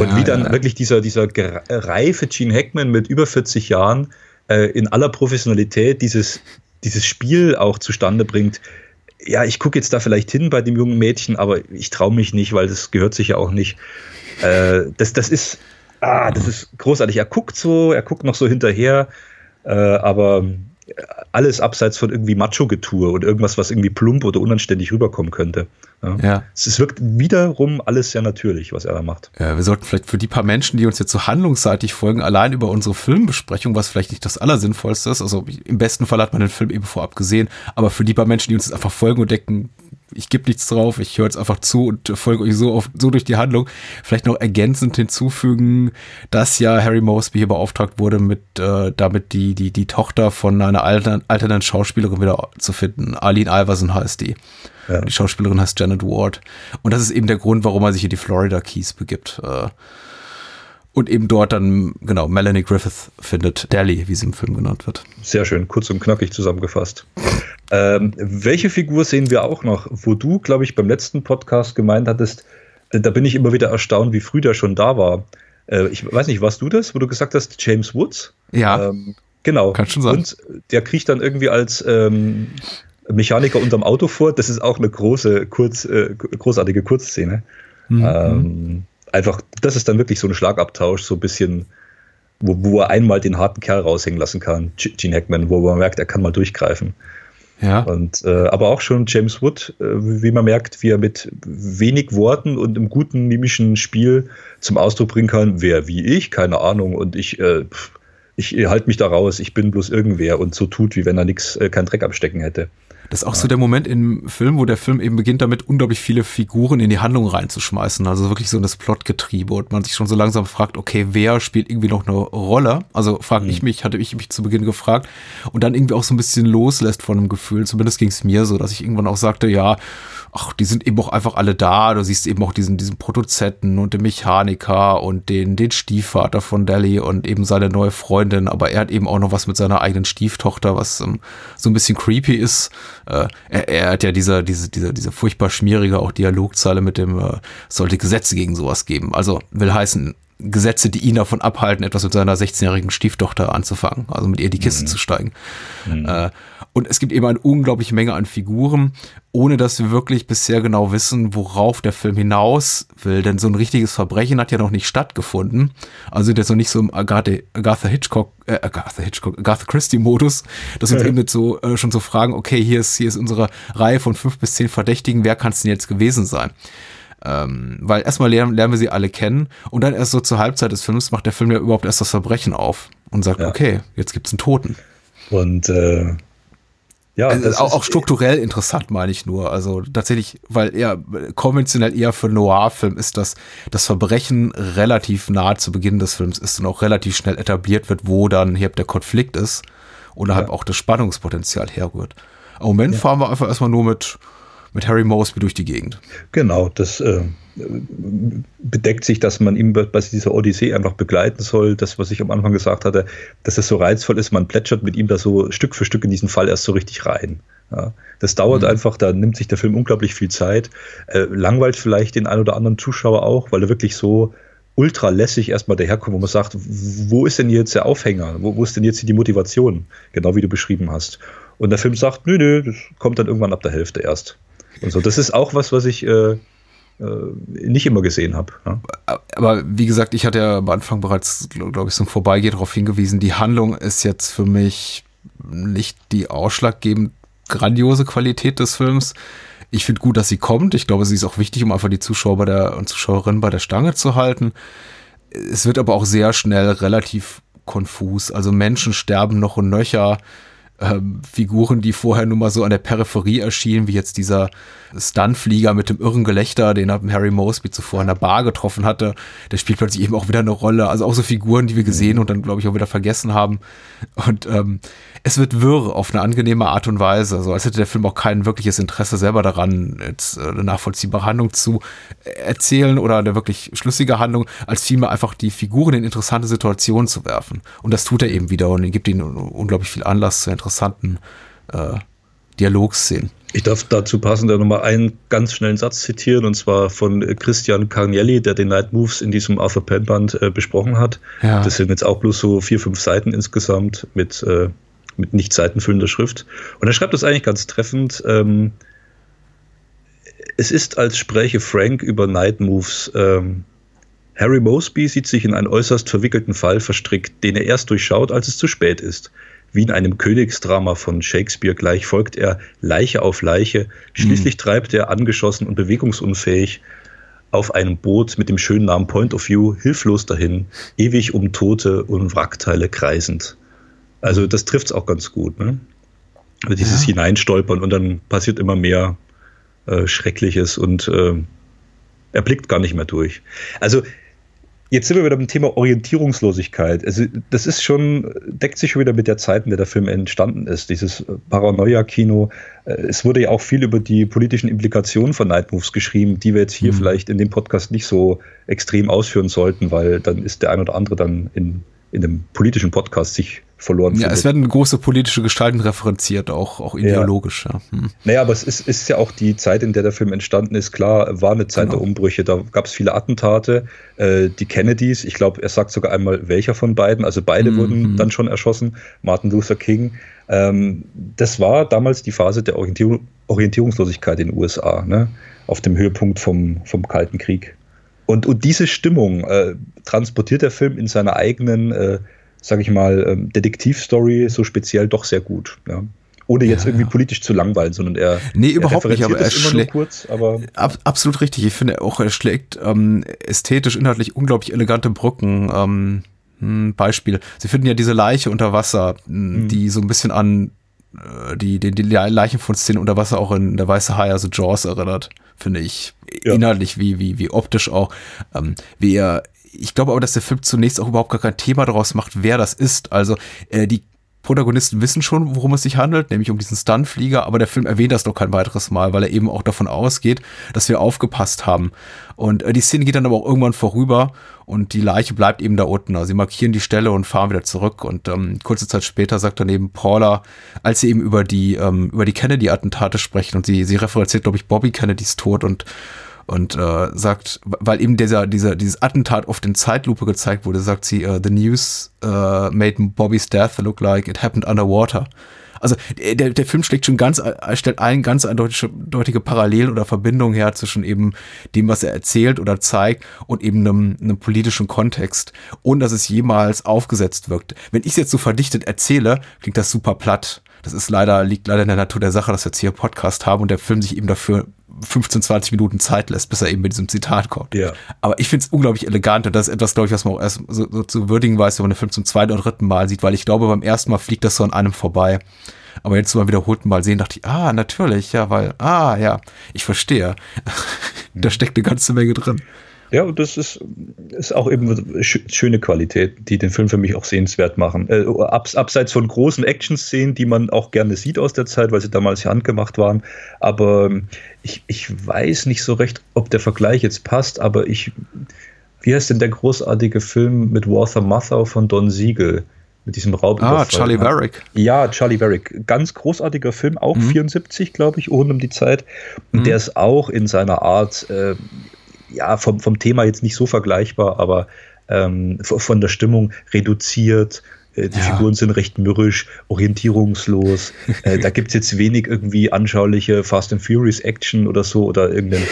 Und wie dann wirklich dieser, dieser reife Gene Hackman mit über 40 Jahren äh, in aller Professionalität dieses, dieses Spiel auch zustande bringt. Ja, ich gucke jetzt da vielleicht hin bei dem jungen Mädchen, aber ich traue mich nicht, weil das gehört sich ja auch nicht. Äh, das, das ist, ah, das ist großartig. Er guckt so, er guckt noch so hinterher, äh, aber alles abseits von irgendwie Macho-Getue und irgendwas, was irgendwie plump oder unanständig rüberkommen könnte. Ja. ja. Es wirkt wiederum alles sehr natürlich, was er da macht. Ja, wir sollten vielleicht für die paar Menschen, die uns jetzt so handlungsseitig folgen, allein über unsere Filmbesprechung, was vielleicht nicht das Allersinnvollste ist, also im besten Fall hat man den Film eben vorab gesehen, aber für die paar Menschen, die uns jetzt einfach folgen und denken, ich gebe nichts drauf, ich höre jetzt einfach zu und folge euch so, auf, so durch die Handlung. Vielleicht noch ergänzend hinzufügen, dass ja Harry Mosby hier beauftragt wurde, mit äh, damit die, die, die Tochter von einer altern, alternden Schauspielerin wieder zu finden. Arlene Iverson heißt die. Ja. Die Schauspielerin heißt Janet Ward. Und das ist eben der Grund, warum er sich in die Florida Keys begibt. Äh, und eben dort dann, genau, Melanie Griffith findet Dally, wie sie im Film genannt wird. Sehr schön, kurz und knackig zusammengefasst. Ähm, welche Figur sehen wir auch noch, wo du, glaube ich, beim letzten Podcast gemeint hattest, äh, da bin ich immer wieder erstaunt, wie früh der schon da war. Äh, ich weiß nicht, warst du das, wo du gesagt hast, James Woods? Ja. Ähm, genau. Kann schon sein. Und der kriegt dann irgendwie als ähm, Mechaniker unterm Auto vor. Das ist auch eine große, kurz, äh, großartige Kurzszene. Mhm. Ähm, einfach, das ist dann wirklich so ein Schlagabtausch, so ein bisschen, wo, wo er einmal den harten Kerl raushängen lassen kann, Gene Hackman, wo man merkt, er kann mal durchgreifen. Ja. Und, äh, aber auch schon James Wood, äh, wie man merkt, wie er mit wenig Worten und im guten mimischen Spiel zum Ausdruck bringen kann, wer wie ich, keine Ahnung, und ich, äh, ich halte mich da raus, ich bin bloß irgendwer und so tut, wie wenn er nichts, äh, keinen Dreck abstecken hätte. Das ist auch so der Moment im Film, wo der Film eben beginnt damit, unglaublich viele Figuren in die Handlung reinzuschmeißen. Also wirklich so das Plotgetriebe und man sich schon so langsam fragt, okay, wer spielt irgendwie noch eine Rolle? Also frage mhm. ich mich, hatte ich mich zu Beginn gefragt und dann irgendwie auch so ein bisschen loslässt von einem Gefühl. Zumindest ging es mir so, dass ich irgendwann auch sagte, ja, ach, die sind eben auch einfach alle da. Du siehst eben auch diesen, diesen Produzenten und den Mechaniker und den, den Stiefvater von Deli und eben seine neue Freundin. Aber er hat eben auch noch was mit seiner eigenen Stieftochter, was ähm, so ein bisschen creepy ist. Äh, er, er, hat ja diese, diese, diese, diese furchtbar schmierige auch Dialogzeile mit dem, äh, sollte Gesetze gegen sowas geben. Also will heißen, Gesetze, die ihn davon abhalten, etwas mit seiner 16-jährigen Stieftochter anzufangen, also mit ihr die Kiste mhm. zu steigen. Mhm. Äh, und es gibt eben eine unglaubliche Menge an Figuren, ohne dass wir wirklich bisher genau wissen, worauf der Film hinaus will. Denn so ein richtiges Verbrechen hat ja noch nicht stattgefunden. Also sind jetzt noch nicht so im Agatha, Agatha Hitchcock, äh, Agatha Hitchcock, Agatha Christie-Modus, dass wir uns eben jetzt so äh, schon so fragen, okay, hier ist, hier ist unsere Reihe von fünf bis zehn Verdächtigen, wer kann es denn jetzt gewesen sein? Ähm, weil erstmal lernen, lernen wir sie alle kennen und dann erst so zur Halbzeit des Films macht der Film ja überhaupt erst das Verbrechen auf und sagt, ja. okay, jetzt gibt es einen Toten. Und äh, ja, also auch, auch, strukturell interessant, meine ich nur. Also tatsächlich, weil eher konventionell eher für Noir-Film ist, dass das Verbrechen relativ nahe zu Beginn des Films ist und auch relativ schnell etabliert wird, wo dann hier der Konflikt ist oder ja. halt auch das Spannungspotenzial herrührt. Im Moment ja. fahren wir einfach erstmal nur mit mit Harry Mosby durch die Gegend. Genau, das äh, bedeckt sich, dass man ihm bei dieser Odyssee einfach begleiten soll. Das, was ich am Anfang gesagt hatte, dass es so reizvoll ist, man plätschert mit ihm da so Stück für Stück in diesen Fall erst so richtig rein. Ja, das dauert mhm. einfach, da nimmt sich der Film unglaublich viel Zeit. Äh, langweilt vielleicht den ein oder anderen Zuschauer auch, weil er wirklich so ultra lässig erstmal daherkommt, wo man sagt, wo ist denn jetzt der Aufhänger? Wo, wo ist denn jetzt die Motivation? Genau wie du beschrieben hast. Und der Film sagt, nö, nö, das kommt dann irgendwann ab der Hälfte erst. Und so, das ist auch was, was ich äh, äh nicht immer gesehen habe. Ja. Aber wie gesagt, ich hatte ja am Anfang bereits, glaube ich, so im Vorbeigehen darauf hingewiesen, die Handlung ist jetzt für mich nicht die ausschlaggebend grandiose Qualität des Films. Ich finde gut, dass sie kommt. Ich glaube, sie ist auch wichtig, um einfach die Zuschauer bei der, und Zuschauerinnen bei der Stange zu halten. Es wird aber auch sehr schnell relativ konfus. Also Menschen sterben noch und nöcher ähm, Figuren, die vorher nur mal so an der Peripherie erschienen, wie jetzt dieser Stuntflieger mit dem irren Gelächter, den Harry Mosby zuvor in der Bar getroffen hatte, der spielt plötzlich eben auch wieder eine Rolle. Also auch so Figuren, die wir gesehen und dann, glaube ich, auch wieder vergessen haben. Und ähm, es wird wirr auf eine angenehme Art und Weise, so als hätte der Film auch kein wirkliches Interesse selber daran, jetzt äh, eine nachvollziehbare Handlung zu erzählen oder eine wirklich schlüssige Handlung, als vielmehr einfach die Figuren in interessante Situationen zu werfen. Und das tut er eben wieder und gibt ihnen unglaublich viel Anlass zu interessanten äh, Dialogszenen. Ich darf dazu passend nochmal einen ganz schnellen Satz zitieren, und zwar von Christian Carnielli, der den Night Moves in diesem Arthur Penn Band äh, besprochen hat. Ja. Das sind jetzt auch bloß so vier, fünf Seiten insgesamt mit, äh, mit nicht seitenfüllender Schrift. Und er schreibt das eigentlich ganz treffend. Ähm, es ist, als spräche Frank über Night Moves. Ähm, Harry Mosby sieht sich in einen äußerst verwickelten Fall verstrickt, den er erst durchschaut, als es zu spät ist. Wie in einem Königsdrama von Shakespeare gleich folgt er Leiche auf Leiche. Schließlich mhm. treibt er angeschossen und bewegungsunfähig auf einem Boot mit dem schönen Namen Point of View hilflos dahin, ewig um Tote und Wrackteile kreisend. Also das trifft es auch ganz gut. Ne? Dieses ja. Hineinstolpern und dann passiert immer mehr äh, Schreckliches und äh, er blickt gar nicht mehr durch. Also Jetzt sind wir wieder beim Thema Orientierungslosigkeit. Also das ist schon, deckt sich schon wieder mit der Zeit, in der der Film entstanden ist. Dieses Paranoia-Kino. Äh, es wurde ja auch viel über die politischen Implikationen von Night Moves geschrieben, die wir jetzt hier mhm. vielleicht in dem Podcast nicht so extrem ausführen sollten, weil dann ist der ein oder andere dann in, in einem politischen Podcast sich verloren Ja, findet. es werden große politische Gestalten referenziert, auch, auch ideologisch. Ja. Ja. Hm. Naja, aber es ist, ist ja auch die Zeit, in der der Film entstanden ist. Klar, war eine Zeit genau. der Umbrüche. Da gab es viele Attentate. Äh, die Kennedys, ich glaube, er sagt sogar einmal, welcher von beiden. Also beide mhm. wurden dann schon erschossen. Martin Luther King. Ähm, das war damals die Phase der Orientierung, Orientierungslosigkeit in den USA, ne? auf dem Höhepunkt vom, vom Kalten Krieg. Und, und diese Stimmung äh, transportiert der Film in seiner eigenen äh, sage ich mal, ähm, Detektivstory so speziell doch sehr gut. Ja. Ohne jetzt ja, irgendwie ja. politisch zu langweilen, sondern er. Nee, überhaupt er nicht, aber er schlägt. Kurz, aber ab, absolut richtig. Ich finde auch, er schlägt ähm, ästhetisch, inhaltlich unglaublich elegante Brücken. Ähm, hm, Beispiel. Sie finden ja diese Leiche unter Wasser, mhm. die so ein bisschen an äh, die, die, die Leichenfundszene unter Wasser auch in der Weiße Hai, also Jaws erinnert, finde ich. Ja. Inhaltlich wie, wie, wie optisch auch. Ähm, wie er ich glaube aber, dass der Film zunächst auch überhaupt gar kein Thema daraus macht, wer das ist. Also äh, die Protagonisten wissen schon, worum es sich handelt, nämlich um diesen Stuntflieger, aber der Film erwähnt das noch kein weiteres Mal, weil er eben auch davon ausgeht, dass wir aufgepasst haben. Und äh, die Szene geht dann aber auch irgendwann vorüber und die Leiche bleibt eben da unten. Also sie markieren die Stelle und fahren wieder zurück. Und ähm, kurze Zeit später sagt dann eben Paula, als sie eben über die, ähm, über die Kennedy-Attentate sprechen und sie, sie referenziert, glaube ich, Bobby Kennedys Tod und und äh, sagt, weil eben dieser, dieser, dieses Attentat oft in Zeitlupe gezeigt wurde, sagt sie, uh, the news uh, made Bobby's death look like it happened underwater. Also der, der Film schlägt schon ganz, stellt ein ganz eindeutige Parallel oder Verbindung her zwischen eben dem, was er erzählt oder zeigt und eben einem, einem politischen Kontext, ohne dass es jemals aufgesetzt wirkt. Wenn ich es jetzt so verdichtet erzähle, klingt das super platt. Das ist leider, liegt leider in der Natur der Sache, dass wir jetzt hier Podcast haben und der Film sich eben dafür 15, 20 Minuten Zeit lässt, bis er eben mit diesem Zitat kommt. Ja. Aber ich finde es unglaublich elegant und das ist etwas, glaube ich, was man auch erst so, so zu würdigen weiß, wenn man den Film zum zweiten oder dritten Mal sieht, weil ich glaube, beim ersten Mal fliegt das so an einem vorbei. Aber jetzt mal wiederholten Mal sehen, dachte ich, ah, natürlich, ja, weil, ah, ja, ich verstehe. da steckt eine ganze Menge drin. Ja, und das ist, ist auch eben schöne Qualität, die den Film für mich auch sehenswert machen. Äh, abs, abseits von großen Action-Szenen, die man auch gerne sieht aus der Zeit, weil sie damals ja handgemacht waren. Aber ähm, ich, ich weiß nicht so recht, ob der Vergleich jetzt passt, aber ich. Wie heißt denn der großartige Film mit Walter Matthau von Don Siegel? Mit diesem Raubüberfall. Ah, Charlie Varick. Ja, Charlie Varick. Ganz großartiger Film, auch mhm. 74, glaube ich, rund um die Zeit. Und mhm. der ist auch in seiner Art äh, ja, vom, vom Thema jetzt nicht so vergleichbar, aber ähm, von der Stimmung reduziert. Äh, die ja. Figuren sind recht mürrisch, orientierungslos. äh, da gibt es jetzt wenig irgendwie anschauliche Fast and Furious Action oder so oder irgendeinen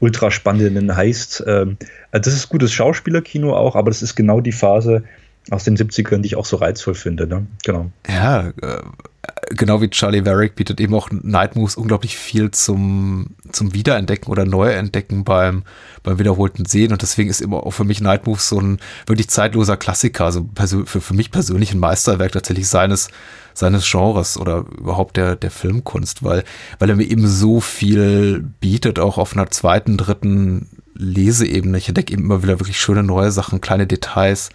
ultra spannenden Heist. Ähm, also das ist gutes Schauspielerkino auch, aber das ist genau die Phase, aus den 70ern, die ich auch so reizvoll finde. Ne? Genau. Ja, äh, genau wie Charlie Varick bietet eben auch Night Moves unglaublich viel zum, zum Wiederentdecken oder Neuentdecken beim, beim wiederholten Sehen. Und deswegen ist immer auch für mich Night Moves so ein wirklich zeitloser Klassiker. Also für, für mich persönlich ein Meisterwerk tatsächlich seines, seines Genres oder überhaupt der, der Filmkunst, weil, weil er mir eben so viel bietet, auch auf einer zweiten, dritten Leseebene. Ich entdecke eben immer wieder wirklich schöne neue Sachen, kleine Details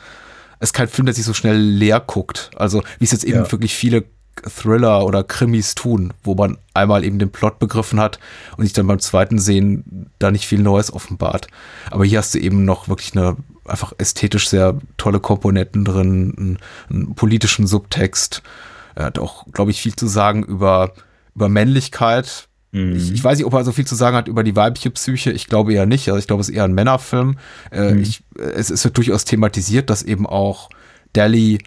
ist kein Film, der sich so schnell leer guckt. Also wie es jetzt eben ja. wirklich viele Thriller oder Krimis tun, wo man einmal eben den Plot begriffen hat und sich dann beim zweiten Sehen da nicht viel Neues offenbart. Aber hier hast du eben noch wirklich eine einfach ästhetisch sehr tolle Komponenten drin, einen, einen politischen Subtext. Er hat auch, glaube ich, viel zu sagen über, über Männlichkeit, Mhm. Ich, ich, weiß nicht, ob er so viel zu sagen hat über die weibliche Psyche. Ich glaube eher nicht. Also ich glaube, es ist eher ein Männerfilm. Äh, mhm. ich, es, es, wird durchaus thematisiert, dass eben auch Dally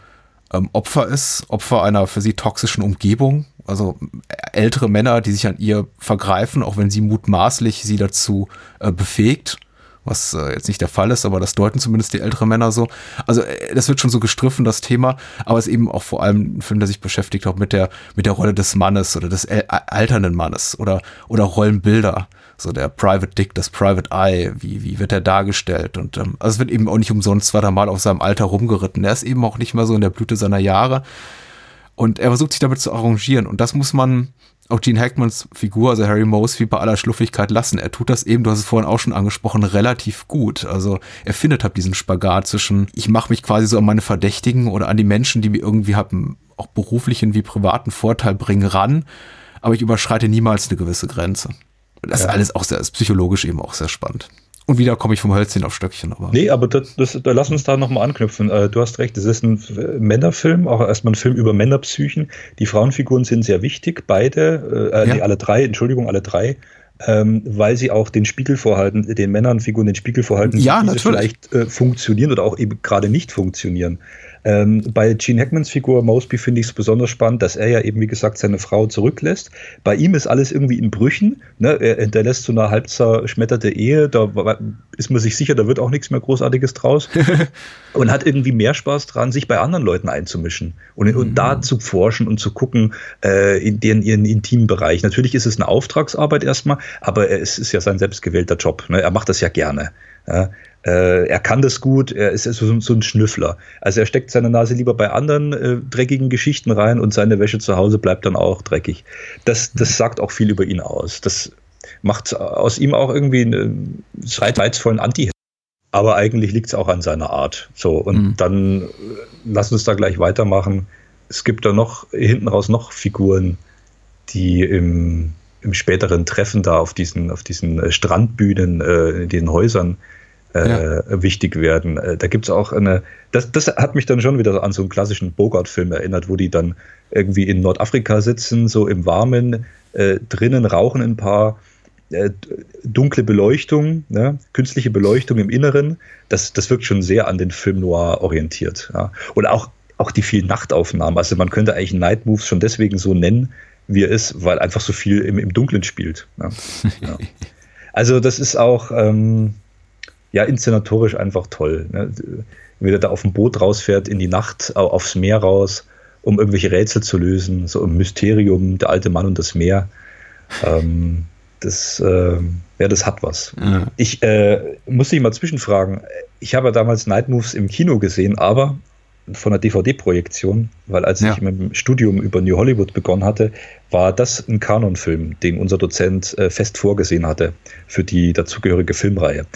ähm, Opfer ist, Opfer einer für sie toxischen Umgebung. Also äh, ältere Männer, die sich an ihr vergreifen, auch wenn sie mutmaßlich sie dazu äh, befähigt was äh, jetzt nicht der Fall ist, aber das deuten zumindest die älteren Männer so. Also äh, das wird schon so gestriffen, das Thema, aber es ist eben auch vor allem ein Film, der sich beschäftigt auch mit der, mit der Rolle des Mannes oder des alternden Mannes oder, oder Rollenbilder. So der Private Dick, das Private Eye, wie, wie wird er dargestellt? Und ähm, also es wird eben auch nicht umsonst zweimal auf seinem Alter rumgeritten. Er ist eben auch nicht mehr so in der Blüte seiner Jahre. Und er versucht sich damit zu arrangieren. Und das muss man auch Gene Hackmans Figur, also Harry Moseby, bei aller Schluffigkeit lassen. Er tut das eben, du hast es vorhin auch schon angesprochen, relativ gut. Also er findet halt diesen Spagat zwischen, ich mache mich quasi so an meine Verdächtigen oder an die Menschen, die mir irgendwie haben, auch beruflichen wie privaten Vorteil bringen, ran, aber ich überschreite niemals eine gewisse Grenze. Das ja. ist alles auch sehr, ist psychologisch eben auch sehr spannend. Und wieder komme ich vom Hölzchen auf Stöckchen. Aber. Nee, aber das, das, da lass uns da nochmal anknüpfen. Äh, du hast recht, es ist ein Männerfilm, auch erstmal ein Film über Männerpsychen. Die Frauenfiguren sind sehr wichtig, beide, äh, ja. nee, alle drei, Entschuldigung, alle drei. Ähm, weil sie auch den Spiegel vorhalten, den Männernfiguren den Spiegel vorhalten, ja, wie natürlich. sie vielleicht äh, funktionieren oder auch eben gerade nicht funktionieren. Ähm, bei Gene Hackmans Figur Mosby finde ich es besonders spannend, dass er ja eben, wie gesagt, seine Frau zurücklässt. Bei ihm ist alles irgendwie in Brüchen. Ne? Er hinterlässt so eine halb zerschmetterte Ehe. Da ist man sich sicher, da wird auch nichts mehr Großartiges draus. und hat irgendwie mehr Spaß dran, sich bei anderen Leuten einzumischen und, mhm. und da zu forschen und zu gucken äh, in deren ihren intimen Bereich. Natürlich ist es eine Auftragsarbeit erstmal, aber es ist ja sein selbstgewählter Job. Ne? Er macht das ja gerne. Ja? Äh, er kann das gut, er ist so, so, ein Schnüffler. Also er steckt seine Nase lieber bei anderen äh, dreckigen Geschichten rein und seine Wäsche zu Hause bleibt dann auch dreckig. Das, das sagt auch viel über ihn aus. Das macht aus ihm auch irgendwie einen reizvollen Anti. Aber eigentlich liegt es auch an seiner Art. So, und mhm. dann äh, lass uns da gleich weitermachen. Es gibt da noch hinten raus noch Figuren, die im, im späteren Treffen da auf diesen, auf diesen äh, Strandbühnen äh, in den Häusern äh, ja. wichtig werden. Äh, da gibt es auch eine, das, das hat mich dann schon wieder an so einen klassischen Bogart-Film erinnert, wo die dann irgendwie in Nordafrika sitzen, so im Warmen, äh, drinnen rauchen ein paar äh, dunkle Beleuchtung, ne? künstliche Beleuchtung im Inneren, das, das wirkt schon sehr an den Film Noir orientiert. Ja? Und auch, auch die vielen Nachtaufnahmen. Also man könnte eigentlich Night Moves schon deswegen so nennen, wie er ist, weil einfach so viel im, im Dunkeln spielt. Ja? ja. Also das ist auch, ähm, ja, inszenatorisch einfach toll. Ne? Wie er da auf dem Boot rausfährt, in die Nacht, aufs Meer raus, um irgendwelche Rätsel zu lösen, so ein Mysterium, der alte Mann und das Meer. Ähm, das, äh, ja, das hat was. Ja. Ich äh, muss dich mal zwischenfragen. Ich habe ja damals Night Moves im Kino gesehen, aber von der DVD-Projektion, weil als ja. ich mit dem Studium über New Hollywood begonnen hatte, war das ein Kanonfilm, den unser Dozent äh, fest vorgesehen hatte für die dazugehörige Filmreihe.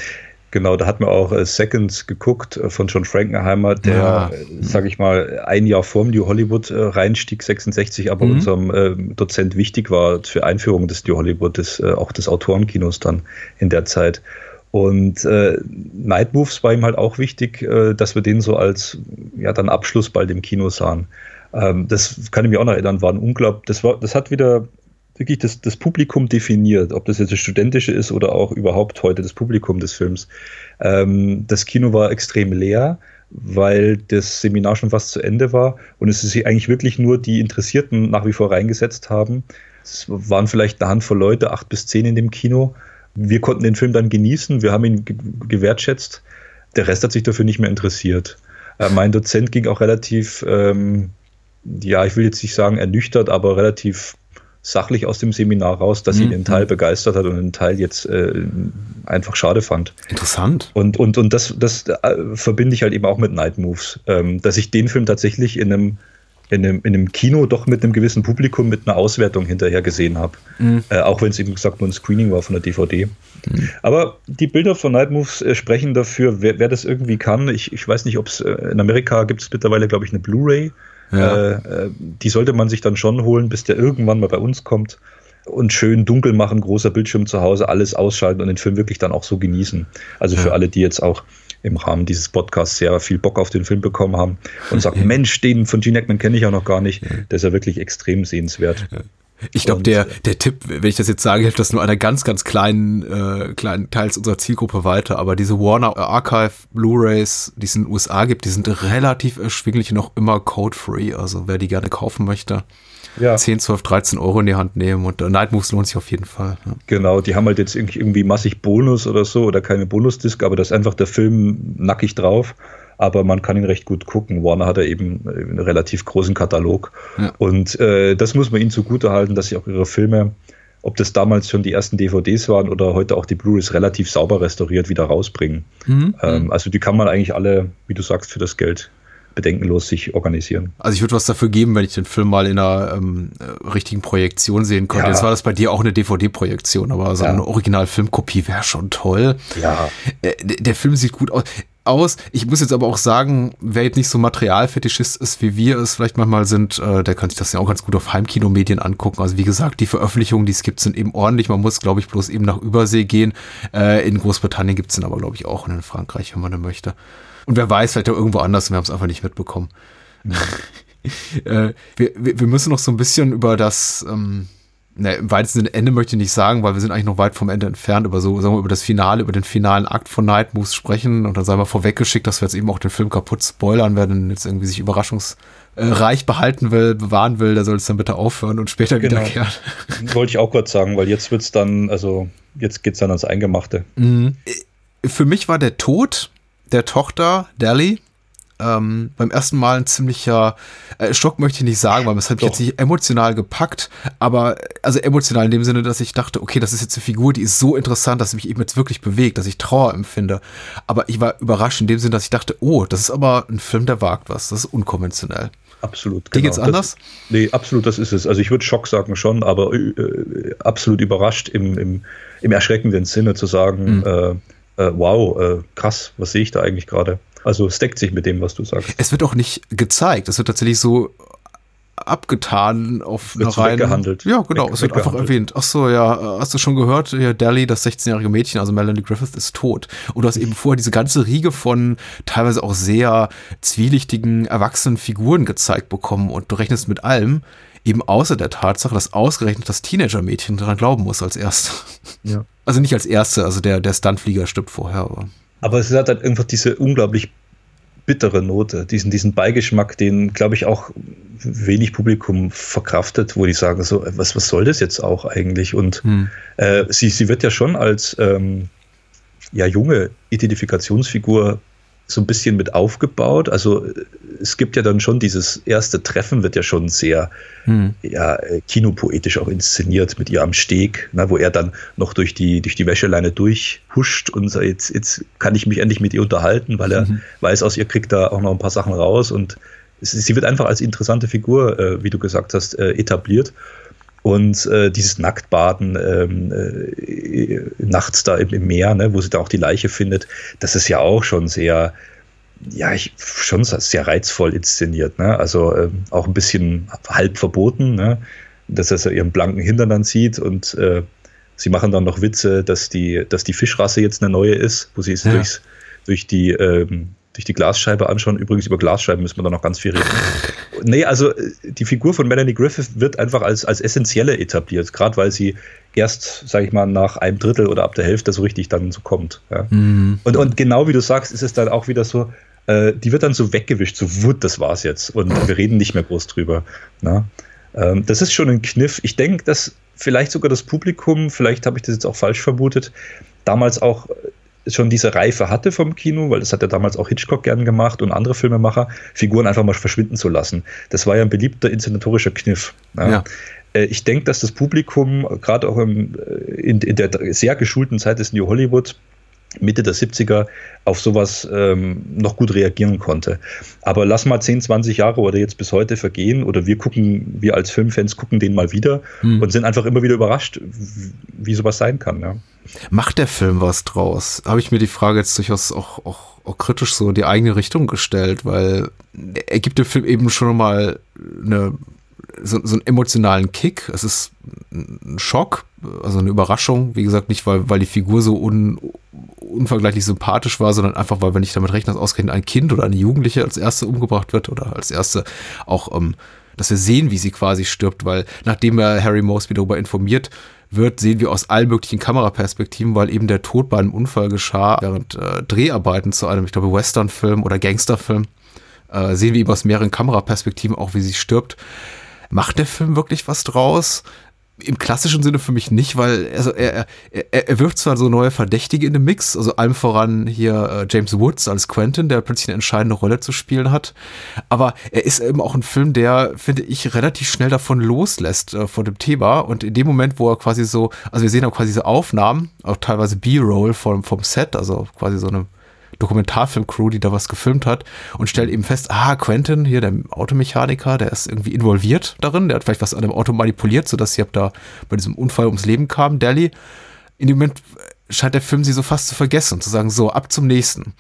Genau, da hat man auch äh, Seconds geguckt äh, von John Frankenheimer, der, ja. Äh, sage ich mal, ein Jahr vorm New Hollywood reinstieg, 66, aber mhm. unserem Dozent wichtig war für Einführung des New Hollywood, des, auch des Autorenkinos dann in der Zeit. Und äh, Night Moves war ihm halt auch wichtig, äh, dass wir den so als ja dann Abschluss bald im Kino sahen. Ähm, das kann ich mich auch noch erinnern, war ein unglaublich, das war, das hat wieder wirklich das, das Publikum definiert, ob das jetzt das studentische ist oder auch überhaupt heute das Publikum des Films. Ähm, das Kino war extrem leer, weil das Seminar schon fast zu Ende war und es ist eigentlich wirklich nur die Interessierten nach wie vor reingesetzt haben. Es waren vielleicht eine Handvoll Leute, acht bis zehn in dem Kino. Wir konnten den Film dann genießen, wir haben ihn gewertschätzt. Der Rest hat sich dafür nicht mehr interessiert. Äh, mein Dozent ging auch relativ, ähm, ja, ich will jetzt nicht sagen ernüchtert, aber relativ sachlich aus dem Seminar raus, dass mhm. ihn den Teil begeistert hat und den Teil jetzt äh, einfach schade fand. Interessant. Und, und, und das, das äh, verbinde ich halt eben auch mit Night Moves, ähm, dass ich den Film tatsächlich in einem, in einem, in einem Kino doch mit einem gewissen Publikum mit einer Auswertung hinterher gesehen habe. Mhm. Äh, auch wenn es eben gesagt nur ein Screening war von der DVD. Mhm. Aber die Bilder von Night Moves äh, sprechen dafür, wer, wer, das irgendwie kann. Ich, ich weiß nicht, ob es äh, in Amerika gibt es mittlerweile, glaube ich, eine Blu-ray ja. Äh, äh, die sollte man sich dann schon holen, bis der irgendwann mal bei uns kommt und schön dunkel machen, großer Bildschirm zu Hause, alles ausschalten und den Film wirklich dann auch so genießen. Also für ja. alle, die jetzt auch im Rahmen dieses Podcasts sehr viel Bock auf den Film bekommen haben und sagen, Mensch, den von Gene Hackman kenne ich ja noch gar nicht, der ist ja wirklich extrem sehenswert. Ich glaube, der, der Tipp, wenn ich das jetzt sage, hilft das nur einer ganz, ganz kleinen, äh, kleinen Teils unserer Zielgruppe weiter. Aber diese Warner Archive Blu-rays, die es in den USA gibt, die sind relativ erschwinglich und auch immer code-free. Also wer die gerne kaufen möchte, ja. 10, 12, 13 Euro in die Hand nehmen und äh, Night Moves lohnt sich auf jeden Fall. Ja. Genau, die haben halt jetzt irgendwie massig Bonus oder so oder keine Bonusdisk, aber das ist einfach der Film nackig drauf aber man kann ihn recht gut gucken. Warner hat ja eben einen relativ großen Katalog. Ja. Und äh, das muss man ihnen zugutehalten, dass sie auch ihre Filme, ob das damals schon die ersten DVDs waren oder heute auch die Blu-rays, relativ sauber restauriert wieder rausbringen. Mhm. Ähm, also die kann man eigentlich alle, wie du sagst, für das Geld bedenkenlos sich organisieren. Also ich würde was dafür geben, wenn ich den Film mal in einer ähm, richtigen Projektion sehen könnte. Ja. Jetzt war das bei dir auch eine DVD-Projektion, aber so ja. eine Original-Filmkopie wäre schon toll. Ja. Äh, der Film sieht gut aus aus. Ich muss jetzt aber auch sagen, wer jetzt nicht so Materialfetischist ist, wie wir es vielleicht manchmal sind, äh, der kann sich das ja auch ganz gut auf Heimkinomedien angucken. Also wie gesagt, die Veröffentlichungen, die es gibt, sind eben ordentlich. Man muss, glaube ich, bloß eben nach Übersee gehen. Äh, in Großbritannien gibt es den aber, glaube ich, auch und in Frankreich, wenn man den möchte. Und wer weiß, vielleicht auch irgendwo anders, wir haben es einfach nicht mitbekommen. Ja. äh, wir, wir müssen noch so ein bisschen über das... Ähm, ne, im weitesten Ende möchte ich nicht sagen, weil wir sind eigentlich noch weit vom Ende entfernt, über so, sagen wir, über das Finale, über den finalen Akt von Night Moves sprechen und dann sei mal vorweggeschickt, dass wir jetzt eben auch den Film kaputt spoilern werden, jetzt irgendwie sich überraschungsreich behalten will, bewahren will, der soll es dann bitte aufhören und später genau. wiederkehren. Wollte ich auch kurz sagen, weil jetzt wird's dann, also jetzt geht's dann ans Eingemachte. Mhm. Für mich war der Tod der Tochter Dally ähm, beim ersten Mal ein ziemlicher äh, Schock, möchte ich nicht sagen, weil es hat mich jetzt nicht emotional gepackt, aber also emotional in dem Sinne, dass ich dachte, okay, das ist jetzt eine Figur, die ist so interessant, dass sie mich eben jetzt wirklich bewegt, dass ich Trauer empfinde. Aber ich war überrascht in dem Sinne, dass ich dachte, oh, das ist aber ein Film, der wagt was, das ist unkonventionell. Absolut. Genau. Geht jetzt anders? Das, nee, absolut, das ist es. Also ich würde Schock sagen schon, aber äh, absolut überrascht im, im, im erschreckenden Sinne zu sagen, mhm. äh, äh, wow, äh, krass, was sehe ich da eigentlich gerade? Also es deckt sich mit dem, was du sagst. Es wird auch nicht gezeigt. Es wird tatsächlich so abgetan auf einer rein. Weggehandelt. Ja, genau. Weg, es wird einfach erwähnt. Ach so, ja, hast du schon gehört? Ja, Dally, das 16-jährige Mädchen, also Melanie Griffith, ist tot. Und du hast eben vorher diese ganze Riege von teilweise auch sehr zwielichtigen, erwachsenen Figuren gezeigt bekommen und du rechnest mit allem, eben außer der Tatsache, dass ausgerechnet das Teenager-Mädchen daran glauben muss als erste. Ja. Also nicht als erste, also der, der Stuntflieger stirbt vorher, aber. Aber es hat halt einfach diese unglaublich bittere Note, diesen, diesen Beigeschmack, den, glaube ich, auch wenig Publikum verkraftet, wo die sagen, so, was, was soll das jetzt auch eigentlich? Und hm. äh, sie, sie wird ja schon als ähm, ja, junge Identifikationsfigur so ein bisschen mit aufgebaut. Also es gibt ja dann schon dieses erste Treffen, wird ja schon sehr hm. ja, kinopoetisch auch inszeniert mit ihr am Steg, ne, wo er dann noch durch die, durch die Wäscheleine durchhuscht und sagt, jetzt, jetzt kann ich mich endlich mit ihr unterhalten, weil er mhm. weiß, aus ihr kriegt er auch noch ein paar Sachen raus und sie wird einfach als interessante Figur, äh, wie du gesagt hast, äh, etabliert. Und äh, dieses Nacktbaden ähm, äh, nachts da im, im Meer, ne, wo sie da auch die Leiche findet, das ist ja auch schon sehr, ja, ich, schon sehr reizvoll inszeniert. Ne? Also ähm, auch ein bisschen halb verboten, ne? dass er ihren blanken Hintern dann sieht und äh, sie machen dann noch Witze, dass die, dass die Fischrasse jetzt eine neue ist, wo sie es ja. durchs, durch die ähm, durch die Glasscheibe anschauen. Übrigens über Glasscheiben müssen wir da noch ganz viel reden. Nee, also äh, die Figur von Melanie Griffith wird einfach als, als essentielle etabliert, gerade weil sie erst, sage ich mal, nach einem Drittel oder ab der Hälfte so richtig dann so kommt. Ja. Mhm. Und, und genau wie du sagst, ist es dann auch wieder so, äh, die wird dann so weggewischt, so wut, das war's jetzt. Und wir reden nicht mehr groß drüber. Na? Ähm, das ist schon ein Kniff. Ich denke, dass vielleicht sogar das Publikum, vielleicht habe ich das jetzt auch falsch vermutet, damals auch schon diese Reife hatte vom Kino, weil das hat ja damals auch Hitchcock gern gemacht und andere Filmemacher, Figuren einfach mal verschwinden zu lassen. Das war ja ein beliebter inszenatorischer Kniff. Ja. ja. Äh, ich denke, dass das Publikum, gerade auch im, äh, in, in, der sehr geschulten Zeit des New Hollywood, Mitte der 70er auf sowas ähm, noch gut reagieren konnte. Aber lass mal 10, 20 Jahre oder jetzt bis heute vergehen oder wir gucken, wir als Filmfans gucken den mal wieder hm. und sind einfach immer wieder überrascht, wie sowas sein kann. Ja. Macht der Film was draus? Habe ich mir die Frage jetzt durchaus auch, auch, auch kritisch so in die eigene Richtung gestellt, weil er gibt dem Film eben schon mal eine so, so einen emotionalen Kick. Es ist ein Schock, also eine Überraschung. Wie gesagt, nicht, weil, weil die Figur so un, unvergleichlich sympathisch war, sondern einfach, weil, wenn ich damit rechne, dass ausgerechnet ein Kind oder eine Jugendliche als erste umgebracht wird oder als erste auch ähm, dass wir sehen, wie sie quasi stirbt, weil nachdem er Harry Mosby darüber informiert wird, sehen wir aus allen möglichen Kameraperspektiven, weil eben der Tod bei einem Unfall geschah, während äh, Dreharbeiten zu einem, ich glaube, Westernfilm oder Gangsterfilm, äh, sehen wir eben aus mehreren Kameraperspektiven auch, wie sie stirbt. Macht der Film wirklich was draus? im klassischen Sinne für mich nicht, weil also er, er, er wirft zwar so neue Verdächtige in den Mix, also allem voran hier äh, James Woods als Quentin, der plötzlich eine entscheidende Rolle zu spielen hat, aber er ist eben auch ein Film, der, finde ich, relativ schnell davon loslässt, äh, von dem Thema und in dem Moment, wo er quasi so, also wir sehen auch quasi so Aufnahmen, auch teilweise B-Roll vom, vom Set, also quasi so eine Dokumentarfilm-Crew, die da was gefilmt hat und stellt eben fest, ah, Quentin, hier der Automechaniker, der ist irgendwie involviert darin, der hat vielleicht was an dem Auto manipuliert, sodass sie da bei diesem Unfall ums Leben kam, Dally. In dem Moment scheint der Film sie so fast zu vergessen zu sagen, so, ab zum nächsten.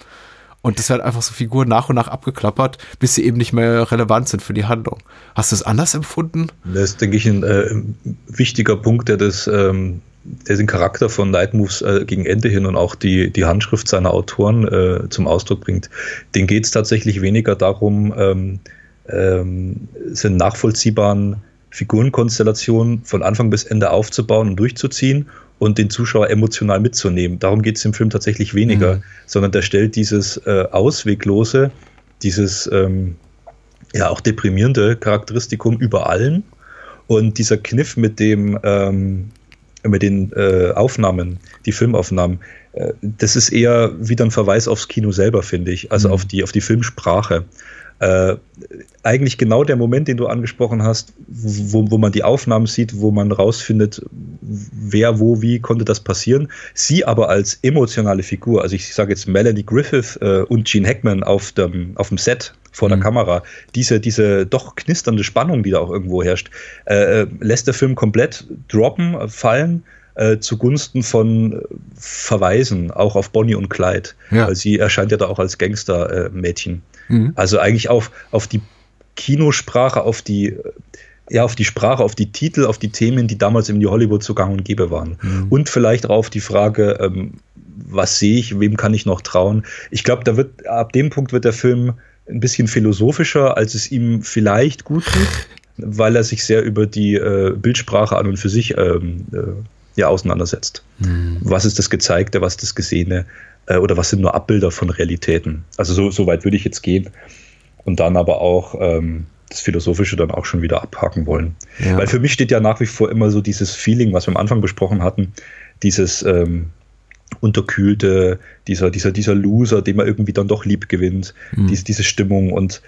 Und das werden einfach so Figuren nach und nach abgeklappert, bis sie eben nicht mehr relevant sind für die Handlung. Hast du es anders empfunden? Das ist, denke ich, ein äh, wichtiger Punkt, der das ähm, den Charakter von Night Moves äh, gegen Ende hin und auch die, die Handschrift seiner Autoren äh, zum Ausdruck bringt. Den geht es tatsächlich weniger darum, ähm, ähm, sind nachvollziehbaren Figurenkonstellationen von Anfang bis Ende aufzubauen und durchzuziehen und den Zuschauer emotional mitzunehmen. Darum geht es im Film tatsächlich weniger, mhm. sondern der stellt dieses äh, Ausweglose, dieses ähm, ja auch deprimierende Charakteristikum über allen. Und dieser Kniff mit dem, ähm, mit den äh, Aufnahmen, die Filmaufnahmen, äh, das ist eher wieder ein Verweis aufs Kino selber, finde ich, also mhm. auf, die, auf die Filmsprache. Äh, eigentlich genau der Moment, den du angesprochen hast, wo, wo man die Aufnahmen sieht, wo man rausfindet, wer, wo, wie konnte das passieren. Sie aber als emotionale Figur, also ich sage jetzt Melanie Griffith äh, und Gene Hackman auf dem, auf dem Set vor mhm. der Kamera, diese, diese doch knisternde Spannung, die da auch irgendwo herrscht, äh, äh lässt der Film komplett droppen, fallen äh, zugunsten von Verweisen, auch auf Bonnie und Clyde. Ja. Weil sie erscheint ja da auch als Gangster-Mädchen. Mhm. Also eigentlich auf, auf die Kinosprache, auf die ja, auf die Sprache, auf die Titel, auf die Themen, die damals in die Hollywood so gang und gäbe waren. Mhm. Und vielleicht auch auf die Frage, ähm, was sehe ich, wem kann ich noch trauen? Ich glaube, da wird, ab dem Punkt wird der Film ein bisschen philosophischer, als es ihm vielleicht gut tut, weil er sich sehr über die äh, Bildsprache an und für sich ähm, äh, ja, auseinandersetzt. Mhm. Was ist das Gezeigte, was ist das Gesehene äh, oder was sind nur Abbilder von Realitäten? Also so, so weit würde ich jetzt gehen und dann aber auch ähm, das Philosophische dann auch schon wieder abhaken wollen. Ja. Weil für mich steht ja nach wie vor immer so dieses Feeling, was wir am Anfang besprochen hatten, dieses ähm, unterkühlte, dieser, dieser, dieser Loser, den man irgendwie dann doch lieb gewinnt, mhm. diese, diese Stimmung. Und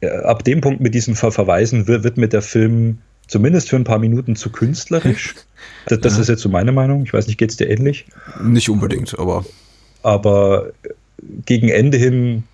äh, ab dem Punkt mit diesen Ver Verweisen wird, wird mir der Film zumindest für ein paar Minuten zu künstlerisch. Das, das ja. ist jetzt so meine Meinung. Ich weiß nicht, geht es dir ähnlich? Nicht unbedingt, aber. Aber gegen Ende hin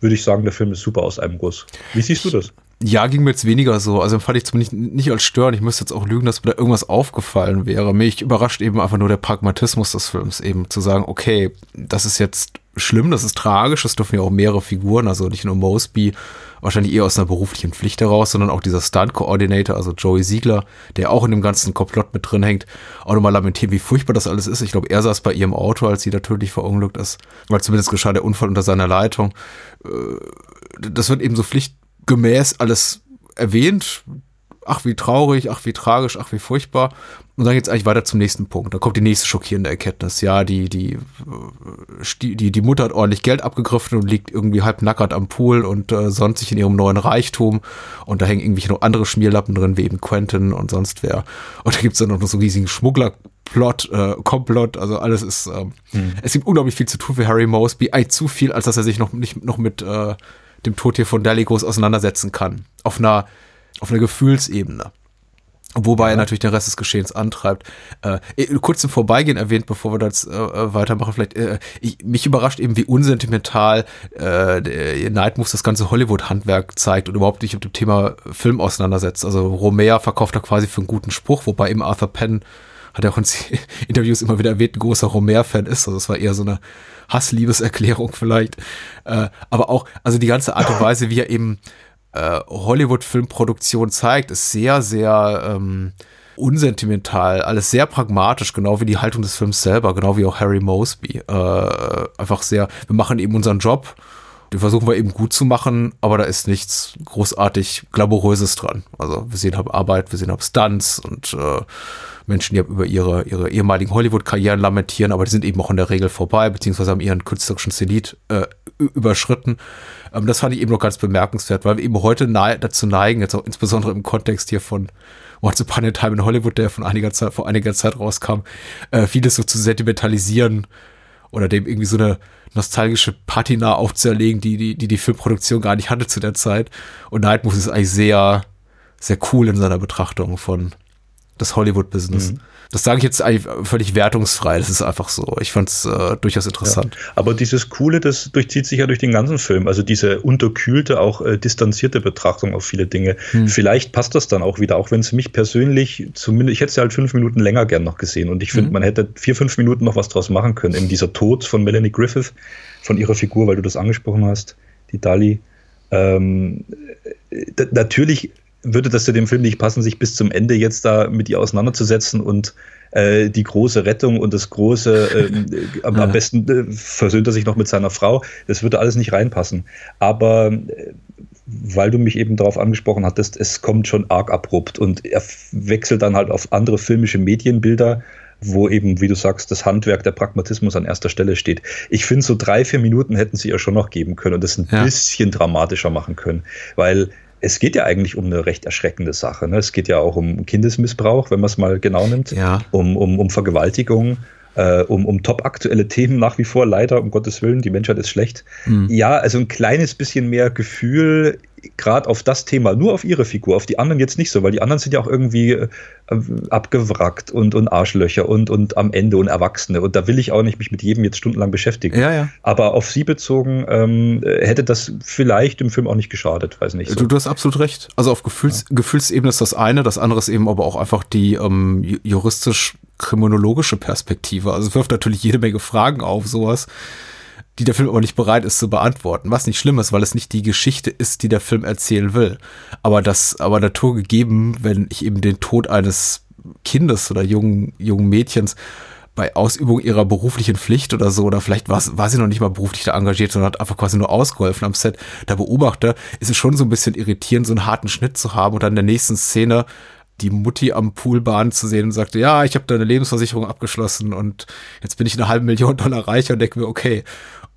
würde ich sagen, der Film ist super aus einem Guss. Wie siehst du das? Ja, ging mir jetzt weniger so. Also fand ich zumindest nicht als störend. Ich müsste jetzt auch lügen, dass mir da irgendwas aufgefallen wäre. Mich überrascht eben einfach nur der Pragmatismus des Films, eben zu sagen, okay, das ist jetzt schlimm, das ist tragisch, das dürfen ja auch mehrere Figuren, also nicht nur Mosby, wahrscheinlich eher aus einer beruflichen Pflicht heraus, sondern auch dieser Stunt-Coordinator, also Joey Siegler, der auch in dem ganzen Komplott mit drin hängt, auch nochmal lamentieren, wie furchtbar das alles ist. Ich glaube, er saß bei ihrem Auto, als sie da tödlich verunglückt ist, weil zumindest geschah der Unfall unter seiner Leitung. Äh, das wird eben so pflichtgemäß alles erwähnt, ach wie traurig, ach wie tragisch, ach wie furchtbar. Und dann geht's eigentlich weiter zum nächsten Punkt. Da kommt die nächste schockierende Erkenntnis. Ja, die, die, die, die Mutter hat ordentlich Geld abgegriffen und liegt irgendwie halb nackert am Pool und äh, sonnt sich in ihrem neuen Reichtum. Und da hängen irgendwie noch andere Schmierlappen drin, wie eben Quentin und sonst wer. Und da gibt's dann noch so einen riesigen Schmugglerplot, äh, Komplott, also alles ist, ähm, hm. es gibt unglaublich viel zu tun für Harry Mosby, eigentlich zu viel, als dass er sich noch nicht noch mit äh, dem Tod hier von Daligos auseinandersetzen kann. Auf einer auf einer Gefühlsebene. Wobei ja. er natürlich den Rest des Geschehens antreibt. Äh, kurz im Vorbeigehen erwähnt, bevor wir das äh, äh, weitermachen, vielleicht, äh, ich, mich überrascht eben, wie unsentimental äh, Night Moves das ganze Hollywood-Handwerk zeigt und überhaupt nicht mit dem Thema Film auseinandersetzt. Also Romea verkauft da quasi für einen guten Spruch, wobei eben Arthur Penn hat er auch in Interviews immer wieder erwähnt, ein großer Romea-Fan ist. Also es war eher so eine Hassliebeserklärung vielleicht. Äh, aber auch, also die ganze Art und Weise, wie er eben äh, Hollywood-Filmproduktion zeigt, ist sehr, sehr ähm, unsentimental, alles sehr pragmatisch, genau wie die Haltung des Films selber, genau wie auch Harry Mosby. Äh, einfach sehr, wir machen eben unseren Job den versuchen wir eben gut zu machen, aber da ist nichts großartig Glamouröses dran. Also wir sehen halt Arbeit, wir sehen halt Stunts und äh, Menschen, die über ihre, ihre ehemaligen Hollywood-Karrieren lamentieren, aber die sind eben auch in der Regel vorbei, beziehungsweise haben ihren künstlerischen Zenit äh, überschritten. Ähm, das fand ich eben noch ganz bemerkenswert, weil wir eben heute nahe, dazu neigen, jetzt auch insbesondere im Kontext hier von Once Upon a Time in Hollywood, der von einiger Zeit, vor einiger Zeit rauskam, äh, vieles so zu sentimentalisieren oder dem irgendwie so eine nostalgische Patina aufzuerlegen, die die, die, die Filmproduktion gar nicht hatte zu der Zeit. Und Night Moves ist eigentlich sehr, sehr cool in seiner Betrachtung von das Hollywood-Business. Mhm. Das sage ich jetzt eigentlich völlig wertungsfrei. Das ist einfach so. Ich fand es äh, durchaus interessant. Ja, aber dieses Coole, das durchzieht sich ja durch den ganzen Film. Also diese unterkühlte, auch äh, distanzierte Betrachtung auf viele Dinge. Hm. Vielleicht passt das dann auch wieder, auch wenn es mich persönlich zumindest, ich hätte es ja halt fünf Minuten länger gern noch gesehen. Und ich finde, hm. man hätte vier, fünf Minuten noch was draus machen können. Eben dieser Tod von Melanie Griffith, von ihrer Figur, weil du das angesprochen hast, die Dali. Ähm, natürlich würde das zu dem Film nicht passen, sich bis zum Ende jetzt da mit ihr auseinanderzusetzen und äh, die große Rettung und das große, äh, am, am, besten äh, versöhnt er sich noch mit seiner Frau. Das würde alles nicht reinpassen. Aber äh, weil du mich eben darauf angesprochen hattest, es kommt schon arg abrupt und er wechselt dann halt auf andere filmische Medienbilder wo eben, wie du sagst, das Handwerk, der Pragmatismus an erster Stelle steht. Ich finde, so drei, vier Minuten hätten sie ja schon noch geben können und das ein ja. bisschen dramatischer machen können, weil es geht ja eigentlich um eine recht erschreckende Sache. Ne? Es geht ja auch um Kindesmissbrauch, wenn man es mal genau nimmt, ja. um, um, um Vergewaltigung. Äh, um, um top aktuelle Themen nach wie vor, leider, um Gottes Willen, die Menschheit ist schlecht. Mhm. Ja, also ein kleines bisschen mehr Gefühl gerade auf das Thema, nur auf ihre Figur, auf die anderen jetzt nicht so, weil die anderen sind ja auch irgendwie äh, abgewrackt und, und Arschlöcher und, und am Ende und Erwachsene. Und da will ich auch nicht mich mit jedem jetzt stundenlang beschäftigen. Ja, ja. Aber auf sie bezogen ähm, hätte das vielleicht im Film auch nicht geschadet, weiß nicht. So. Du, du hast absolut recht. Also auf Gefühls, ja. Gefühlsebene ist das eine, das andere ist eben aber auch einfach die ähm, juristisch kriminologische Perspektive. Also es wirft natürlich jede Menge Fragen auf, sowas die der Film aber nicht bereit ist zu beantworten. Was nicht schlimm ist, weil es nicht die Geschichte ist, die der Film erzählen will. Aber das, aber Natur gegeben, wenn ich eben den Tod eines Kindes oder jungen, jungen Mädchens bei Ausübung ihrer beruflichen Pflicht oder so, oder vielleicht war, war sie noch nicht mal beruflich da engagiert, sondern hat einfach quasi nur ausgeholfen am Set, da beobachte, ist es schon so ein bisschen irritierend, so einen harten Schnitt zu haben und dann in der nächsten Szene die Mutti am Poolbahn zu sehen und sagte, ja, ich habe da eine Lebensversicherung abgeschlossen und jetzt bin ich eine halbe Million Dollar reicher und denke mir, okay.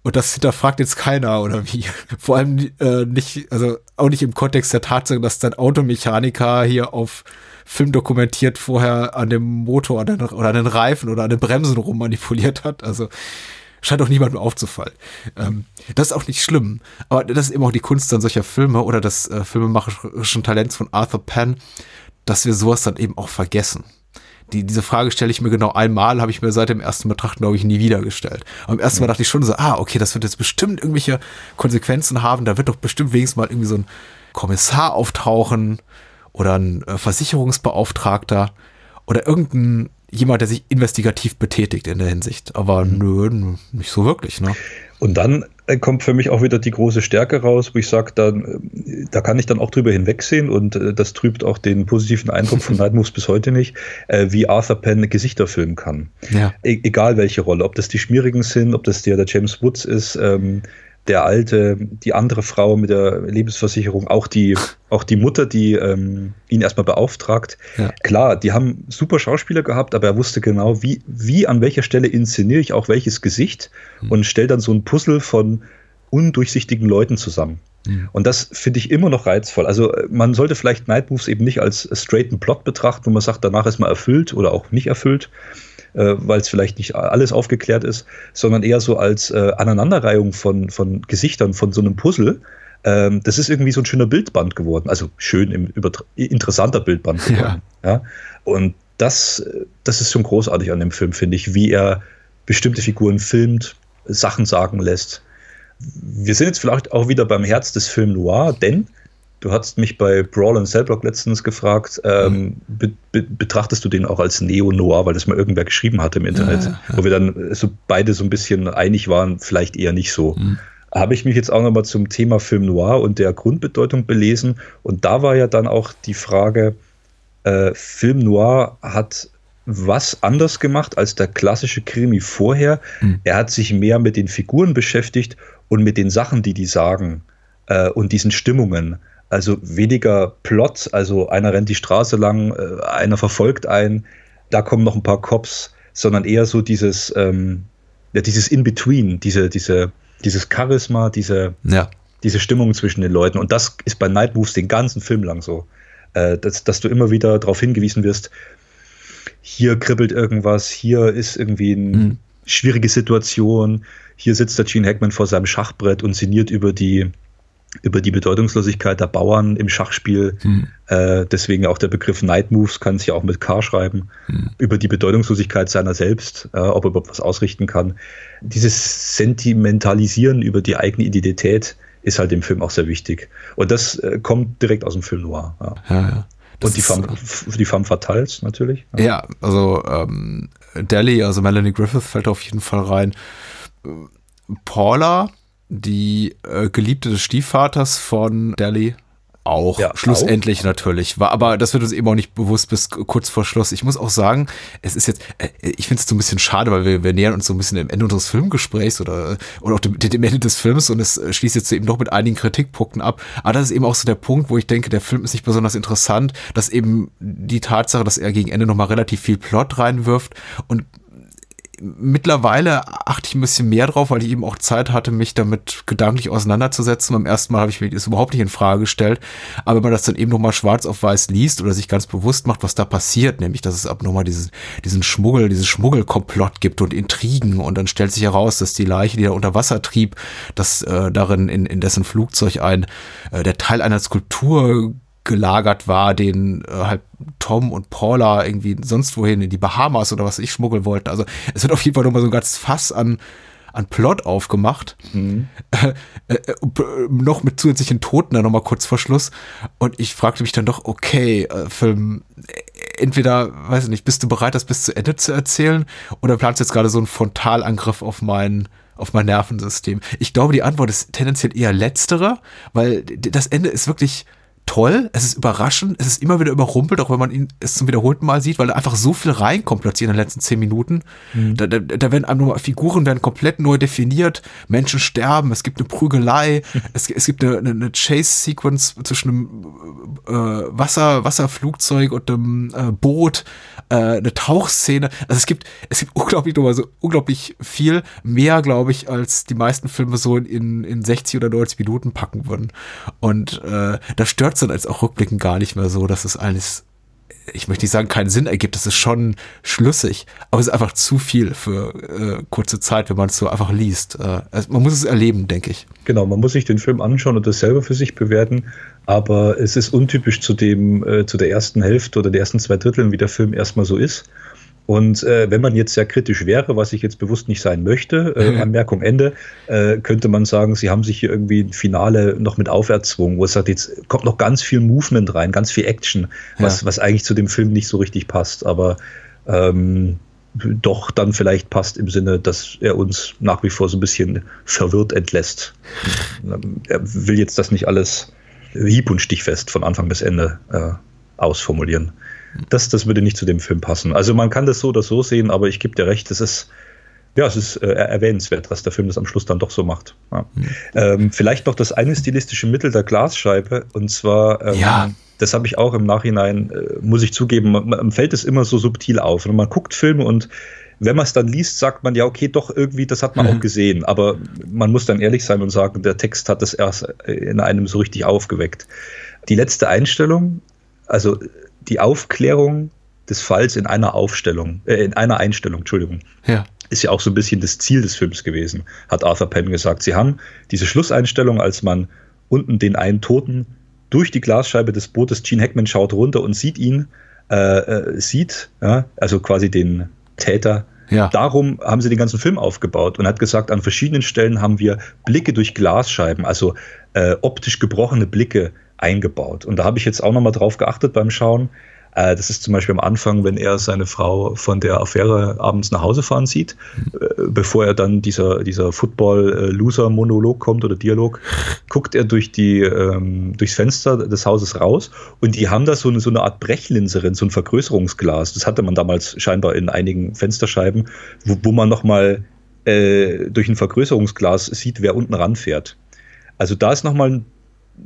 Und das hinterfragt jetzt keiner oder wie. Vor allem äh, nicht, also auch nicht im Kontext der Tatsache, dass dein Automechaniker hier auf Film dokumentiert vorher an dem Motor oder an den Reifen oder an den Bremsen rummanipuliert hat. Also scheint auch niemandem aufzufallen. Ähm, das ist auch nicht schlimm. Aber das ist eben auch die Kunst an solcher Filme oder des äh, filmemacherischen Talents von Arthur Penn, dass wir sowas dann eben auch vergessen die, diese Frage stelle ich mir genau einmal, habe ich mir seit dem ersten Betrachten, glaube ich, nie wieder gestellt. Im ersten Mal dachte ich schon so, ah, okay, das wird jetzt bestimmt irgendwelche Konsequenzen haben. Da wird doch bestimmt wenigstens mal irgendwie so ein Kommissar auftauchen oder ein äh, Versicherungsbeauftragter oder irgendein jemand, der sich investigativ betätigt in der Hinsicht. Aber mhm. nö, nicht so wirklich, ne? Und dann kommt für mich auch wieder die große Stärke raus, wo ich sage, da, äh, da kann ich dann auch drüber hinwegsehen und äh, das trübt auch den positiven Eindruck von Night Moves bis heute nicht, äh, wie Arthur Penn Gesichter filmen kann. Ja. E egal welche Rolle, ob das die Schmierigen sind, ob das der, der James Woods ist, ähm, der alte, die andere Frau mit der Lebensversicherung, auch die, auch die Mutter, die ähm, ihn erstmal beauftragt. Ja. Klar, die haben super Schauspieler gehabt, aber er wusste genau, wie, wie an welcher Stelle inszeniere ich auch welches Gesicht mhm. und stellt dann so ein Puzzle von undurchsichtigen Leuten zusammen. Mhm. Und das finde ich immer noch reizvoll. Also man sollte vielleicht Night Moves eben nicht als straighten Plot betrachten, wo man sagt, danach ist man erfüllt oder auch nicht erfüllt, äh, weil es vielleicht nicht alles aufgeklärt ist, sondern eher so als äh, Aneinanderreihung von, von Gesichtern von so einem Puzzle. Ähm, das ist irgendwie so ein schöner Bildband geworden, also schön im interessanter Bildband geworden. Ja. ja. Und das, das ist schon großartig an dem Film, finde ich, wie er bestimmte Figuren filmt, Sachen sagen lässt. Wir sind jetzt vielleicht auch wieder beim Herz des Film Noir, denn Du hast mich bei Brawl und Cellblock letztens gefragt, ähm, mhm. be be betrachtest du den auch als Neo-Noir, weil das mal irgendwer geschrieben hat im Internet, ja, ja. wo wir dann so beide so ein bisschen einig waren, vielleicht eher nicht so. Mhm. Habe ich mich jetzt auch nochmal zum Thema Film Noir und der Grundbedeutung belesen und da war ja dann auch die Frage, äh, Film Noir hat was anders gemacht als der klassische Krimi vorher. Mhm. Er hat sich mehr mit den Figuren beschäftigt und mit den Sachen, die die sagen äh, und diesen Stimmungen. Also weniger Plot, also einer rennt die Straße lang, äh, einer verfolgt einen, da kommen noch ein paar Cops, sondern eher so dieses, ähm, ja, dieses In-Between, diese, diese, dieses Charisma, diese, ja. diese Stimmung zwischen den Leuten. Und das ist bei Night Moves den ganzen Film lang so. Äh, dass, dass du immer wieder darauf hingewiesen wirst, hier kribbelt irgendwas, hier ist irgendwie eine mhm. schwierige Situation, hier sitzt der Gene Hackman vor seinem Schachbrett und sinniert über die, über die Bedeutungslosigkeit der Bauern im Schachspiel. Hm. Äh, deswegen auch der Begriff Night Moves kann sich auch mit K schreiben. Hm. Über die Bedeutungslosigkeit seiner selbst, äh, ob er überhaupt was ausrichten kann. Dieses Sentimentalisieren über die eigene Identität ist halt im Film auch sehr wichtig. Und das äh, kommt direkt aus dem Film Noir. Ja. Ja, ja. Und die Femme, die Femme Fatales natürlich. Ja, ja also ähm, Delhi, also Melanie Griffith fällt auf jeden Fall rein. Paula, die äh, Geliebte des Stiefvaters von Delhi, auch. Ja, Schlussendlich auch. natürlich. War, aber das wird uns eben auch nicht bewusst bis kurz vor Schluss. Ich muss auch sagen, es ist jetzt, äh, ich finde es so ein bisschen schade, weil wir, wir nähern uns so ein bisschen dem Ende unseres Filmgesprächs oder, oder auch dem, dem Ende des Films und es schließt jetzt eben doch mit einigen Kritikpunkten ab. Aber das ist eben auch so der Punkt, wo ich denke, der Film ist nicht besonders interessant, dass eben die Tatsache, dass er gegen Ende nochmal relativ viel Plot reinwirft und mittlerweile achte ich ein bisschen mehr drauf, weil ich eben auch Zeit hatte, mich damit gedanklich auseinanderzusetzen. Beim ersten Mal habe ich mir das überhaupt nicht in Frage gestellt. Aber wenn man das dann eben nochmal schwarz auf weiß liest oder sich ganz bewusst macht, was da passiert, nämlich, dass es ab nochmal diesen, diesen Schmuggel, dieses Schmuggelkomplott gibt und Intrigen und dann stellt sich heraus, dass die Leiche, die da unter Wasser trieb, dass äh, darin in, in dessen Flugzeug ein, äh, der Teil einer Skulptur gelagert war, den äh, halt Tom und Paula irgendwie sonst wohin in die Bahamas oder was ich schmuggeln wollten. Also es wird auf jeden Fall nochmal so ein ganz Fass an, an Plot aufgemacht. Mhm. Äh, äh, noch mit zusätzlichen Toten dann nochmal kurz vor Schluss. Und ich fragte mich dann doch, okay, äh, Film, entweder, weiß ich nicht, bist du bereit, das bis zu Ende zu erzählen? Oder planst du jetzt gerade so einen Frontalangriff auf meinen auf mein Nervensystem. Ich glaube, die Antwort ist tendenziell eher letztere, weil das Ende ist wirklich toll, es ist überraschend, es ist immer wieder überrumpelt, auch wenn man ihn es zum wiederholten Mal sieht, weil da einfach so viel reinkommt plötzlich in den letzten zehn Minuten. Mhm. Da, da, da werden einem nur Figuren werden komplett neu definiert, Menschen sterben, es gibt eine Prügelei, es, es gibt eine, eine Chase-Sequence zwischen einem äh, Wasser, Wasserflugzeug und einem äh, Boot, äh, eine Tauchszene. Also es gibt, es gibt unglaublich nochmal so unglaublich viel mehr, glaube ich, als die meisten Filme so in, in 60 oder 90 Minuten packen würden. Und äh, da stört dann als auch rückblickend gar nicht mehr so, dass es alles, ich möchte nicht sagen, keinen Sinn ergibt. Das ist schon schlüssig, aber es ist einfach zu viel für äh, kurze Zeit, wenn man es so einfach liest. Äh, also man muss es erleben, denke ich. Genau, man muss sich den Film anschauen und das selber für sich bewerten, aber es ist untypisch zu dem, äh, zu der ersten Hälfte oder der ersten zwei Dritteln, wie der Film erstmal so ist. Und äh, wenn man jetzt sehr kritisch wäre, was ich jetzt bewusst nicht sein möchte, äh, mhm. Anmerkung Ende, äh, könnte man sagen, sie haben sich hier irgendwie ein Finale noch mit auferzwungen, wo es sagt, jetzt kommt noch ganz viel Movement rein, ganz viel Action, was, ja. was eigentlich zu dem Film nicht so richtig passt, aber ähm, doch dann vielleicht passt im Sinne, dass er uns nach wie vor so ein bisschen verwirrt entlässt. er will jetzt das nicht alles hieb- und stichfest von Anfang bis Ende äh, ausformulieren das, das würde nicht zu dem Film passen. Also man kann das so oder so sehen, aber ich gebe dir recht, es ist, ja, es ist äh, erwähnenswert, dass der Film das am Schluss dann doch so macht. Ja. Mhm. Ähm, vielleicht noch das eine stilistische Mittel der Glasscheibe, und zwar, ähm, ja. das habe ich auch im Nachhinein, äh, muss ich zugeben, man, man fällt es immer so subtil auf. Und man guckt Filme und wenn man es dann liest, sagt man ja, okay, doch irgendwie, das hat man mhm. auch gesehen. Aber man muss dann ehrlich sein und sagen, der Text hat das erst in einem so richtig aufgeweckt. Die letzte Einstellung, also die Aufklärung des Falls in einer Aufstellung, äh, in einer Einstellung, Entschuldigung. Ja. Ist ja auch so ein bisschen das Ziel des Films gewesen, hat Arthur Penn gesagt. Sie haben diese Schlusseinstellung, als man unten den einen Toten durch die Glasscheibe des Bootes, Gene Hackman schaut runter und sieht ihn, äh, äh, sieht, ja, also quasi den Täter. Ja. Darum haben sie den ganzen Film aufgebaut und hat gesagt, an verschiedenen Stellen haben wir Blicke durch Glasscheiben, also äh, optisch gebrochene Blicke eingebaut. Und da habe ich jetzt auch nochmal drauf geachtet beim Schauen. Äh, das ist zum Beispiel am Anfang, wenn er seine Frau von der Affäre abends nach Hause fahren sieht, äh, bevor er dann dieser, dieser Football-Loser-Monolog kommt oder Dialog, guckt er durch die, ähm, durchs Fenster des Hauses raus und die haben da so eine, so eine Art Brechlinse drin, so ein Vergrößerungsglas. Das hatte man damals scheinbar in einigen Fensterscheiben, wo, wo man nochmal äh, durch ein Vergrößerungsglas sieht, wer unten ranfährt. Also da ist nochmal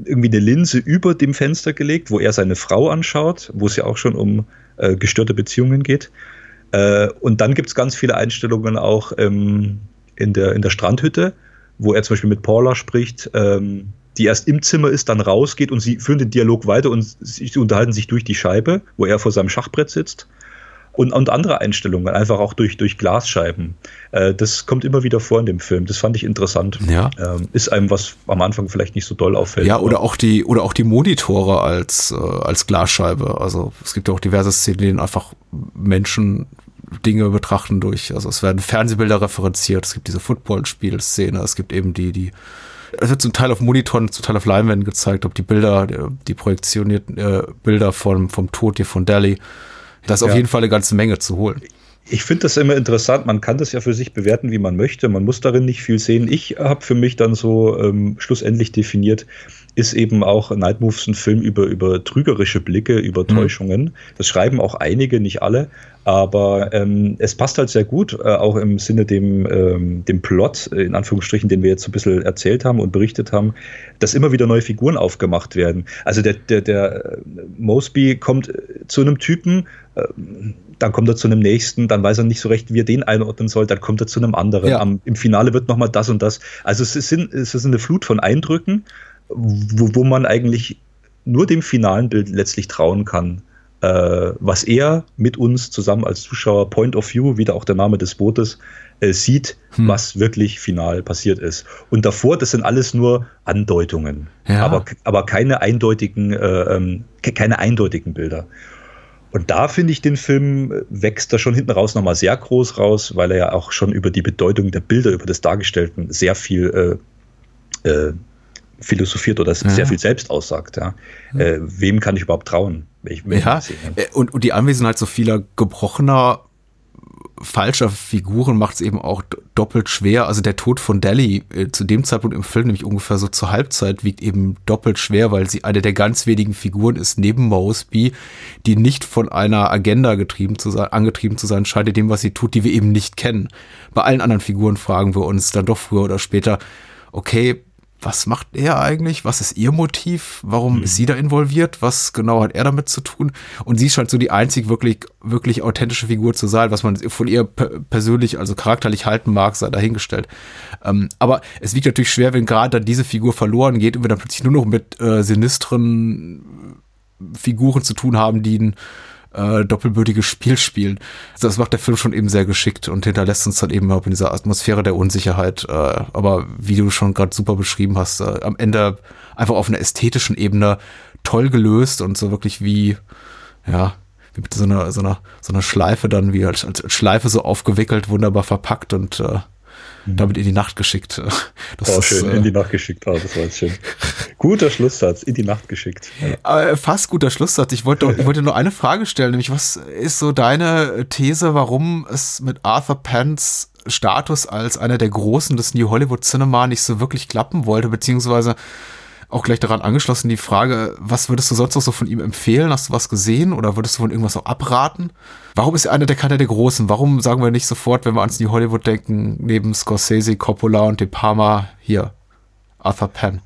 irgendwie eine Linse über dem Fenster gelegt, wo er seine Frau anschaut, wo es ja auch schon um äh, gestörte Beziehungen geht. Äh, und dann gibt es ganz viele Einstellungen auch ähm, in, der, in der Strandhütte, wo er zum Beispiel mit Paula spricht, ähm, die erst im Zimmer ist, dann rausgeht und sie führen den Dialog weiter und sie unterhalten sich durch die Scheibe, wo er vor seinem Schachbrett sitzt und, und andere Einstellungen, einfach auch durch, durch Glasscheiben. Äh, das kommt immer wieder vor in dem Film. Das fand ich interessant. Ja. Ähm, ist einem was am Anfang vielleicht nicht so doll auffällt. Ja, oder auch die, oder auch die Monitore als, äh, als Glasscheibe. Also es gibt ja auch diverse Szenen, in denen einfach Menschen Dinge betrachten durch, also es werden Fernsehbilder referenziert, es gibt diese Footballspielszene, es gibt eben die, die, es wird zum Teil auf Monitoren, zum Teil auf Leinwänden gezeigt, ob die Bilder, die, die projektionierten äh, Bilder vom, vom Tod hier von Delhi da ist ja. auf jeden Fall eine ganze Menge zu holen. Ich finde das immer interessant. Man kann das ja für sich bewerten, wie man möchte. Man muss darin nicht viel sehen. Ich habe für mich dann so ähm, schlussendlich definiert, ist eben auch Night Moves ein Film über, über trügerische Blicke, über mhm. Täuschungen. Das schreiben auch einige, nicht alle. Aber ähm, es passt halt sehr gut, äh, auch im Sinne dem, ähm, dem Plot, in Anführungsstrichen, den wir jetzt so ein bisschen erzählt haben und berichtet haben, dass immer wieder neue Figuren aufgemacht werden. Also der, der, der Mosby kommt zu einem Typen, äh, dann kommt er zu einem nächsten, dann weiß er nicht so recht, wie er den einordnen soll, dann kommt er zu einem anderen. Ja. Am, Im Finale wird nochmal das und das. Also es, sind, es ist eine Flut von Eindrücken, wo, wo man eigentlich nur dem finalen Bild letztlich trauen kann äh, was er mit uns zusammen als Zuschauer Point of View, wieder auch der Name des Bootes, äh, sieht, hm. was wirklich final passiert ist. Und davor, das sind alles nur Andeutungen, ja. aber, aber keine eindeutigen, äh, ähm, keine eindeutigen Bilder. Und da finde ich den Film äh, wächst da schon hinten raus nochmal sehr groß raus, weil er ja auch schon über die Bedeutung der Bilder, über das Dargestellten sehr viel äh, äh, philosophiert oder ja. sehr viel selbst aussagt. Ja. Äh, wem kann ich überhaupt trauen? Ich, ja, äh, und, und die Anwesenheit so vieler gebrochener, falscher Figuren macht es eben auch doppelt schwer. Also der Tod von Delhi äh, zu dem Zeitpunkt im Film, nämlich ungefähr so zur Halbzeit, wiegt eben doppelt schwer, weil sie eine der ganz wenigen Figuren ist, neben Mosby, die nicht von einer Agenda getrieben zu sein, angetrieben zu sein scheint, in dem, was sie tut, die wir eben nicht kennen. Bei allen anderen Figuren fragen wir uns dann doch früher oder später, okay, was macht er eigentlich? Was ist ihr Motiv? Warum mhm. ist sie da involviert? Was genau hat er damit zu tun? Und sie scheint so die einzig wirklich, wirklich authentische Figur zu sein, was man von ihr persönlich, also charakterlich halten mag, sei dahingestellt. Ähm, aber es wiegt natürlich schwer, wenn gerade dann diese Figur verloren geht und wir dann plötzlich nur noch mit äh, sinistren Figuren zu tun haben, die ein äh, doppelbötiges Spiel spielen. Also das macht der Film schon eben sehr geschickt und hinterlässt uns dann eben auch in dieser Atmosphäre der Unsicherheit. Äh, aber wie du schon gerade super beschrieben hast, äh, am Ende einfach auf einer ästhetischen Ebene toll gelöst und so wirklich wie, ja, wie mit so einer, so einer, so einer Schleife dann, wie als, als Schleife so aufgewickelt, wunderbar verpackt und äh, Mhm. damit in die Nacht geschickt. Das oh, ist, schön, äh, in die Nacht geschickt, oh, das war jetzt schön. Guter Schlusssatz, in die Nacht geschickt. Ja. Fast guter Schlusssatz. Ich wollte, ich wollte nur eine Frage stellen, nämlich was ist so deine These, warum es mit Arthur Pence Status als einer der Großen des New Hollywood Cinema nicht so wirklich klappen wollte, beziehungsweise auch gleich daran angeschlossen die Frage, was würdest du sonst noch so von ihm empfehlen? Hast du was gesehen oder würdest du von irgendwas auch abraten? Warum ist er einer der keiner der Großen? Warum sagen wir nicht sofort, wenn wir ans New Hollywood denken, neben Scorsese, Coppola und De Palma, hier, Arthur Penn?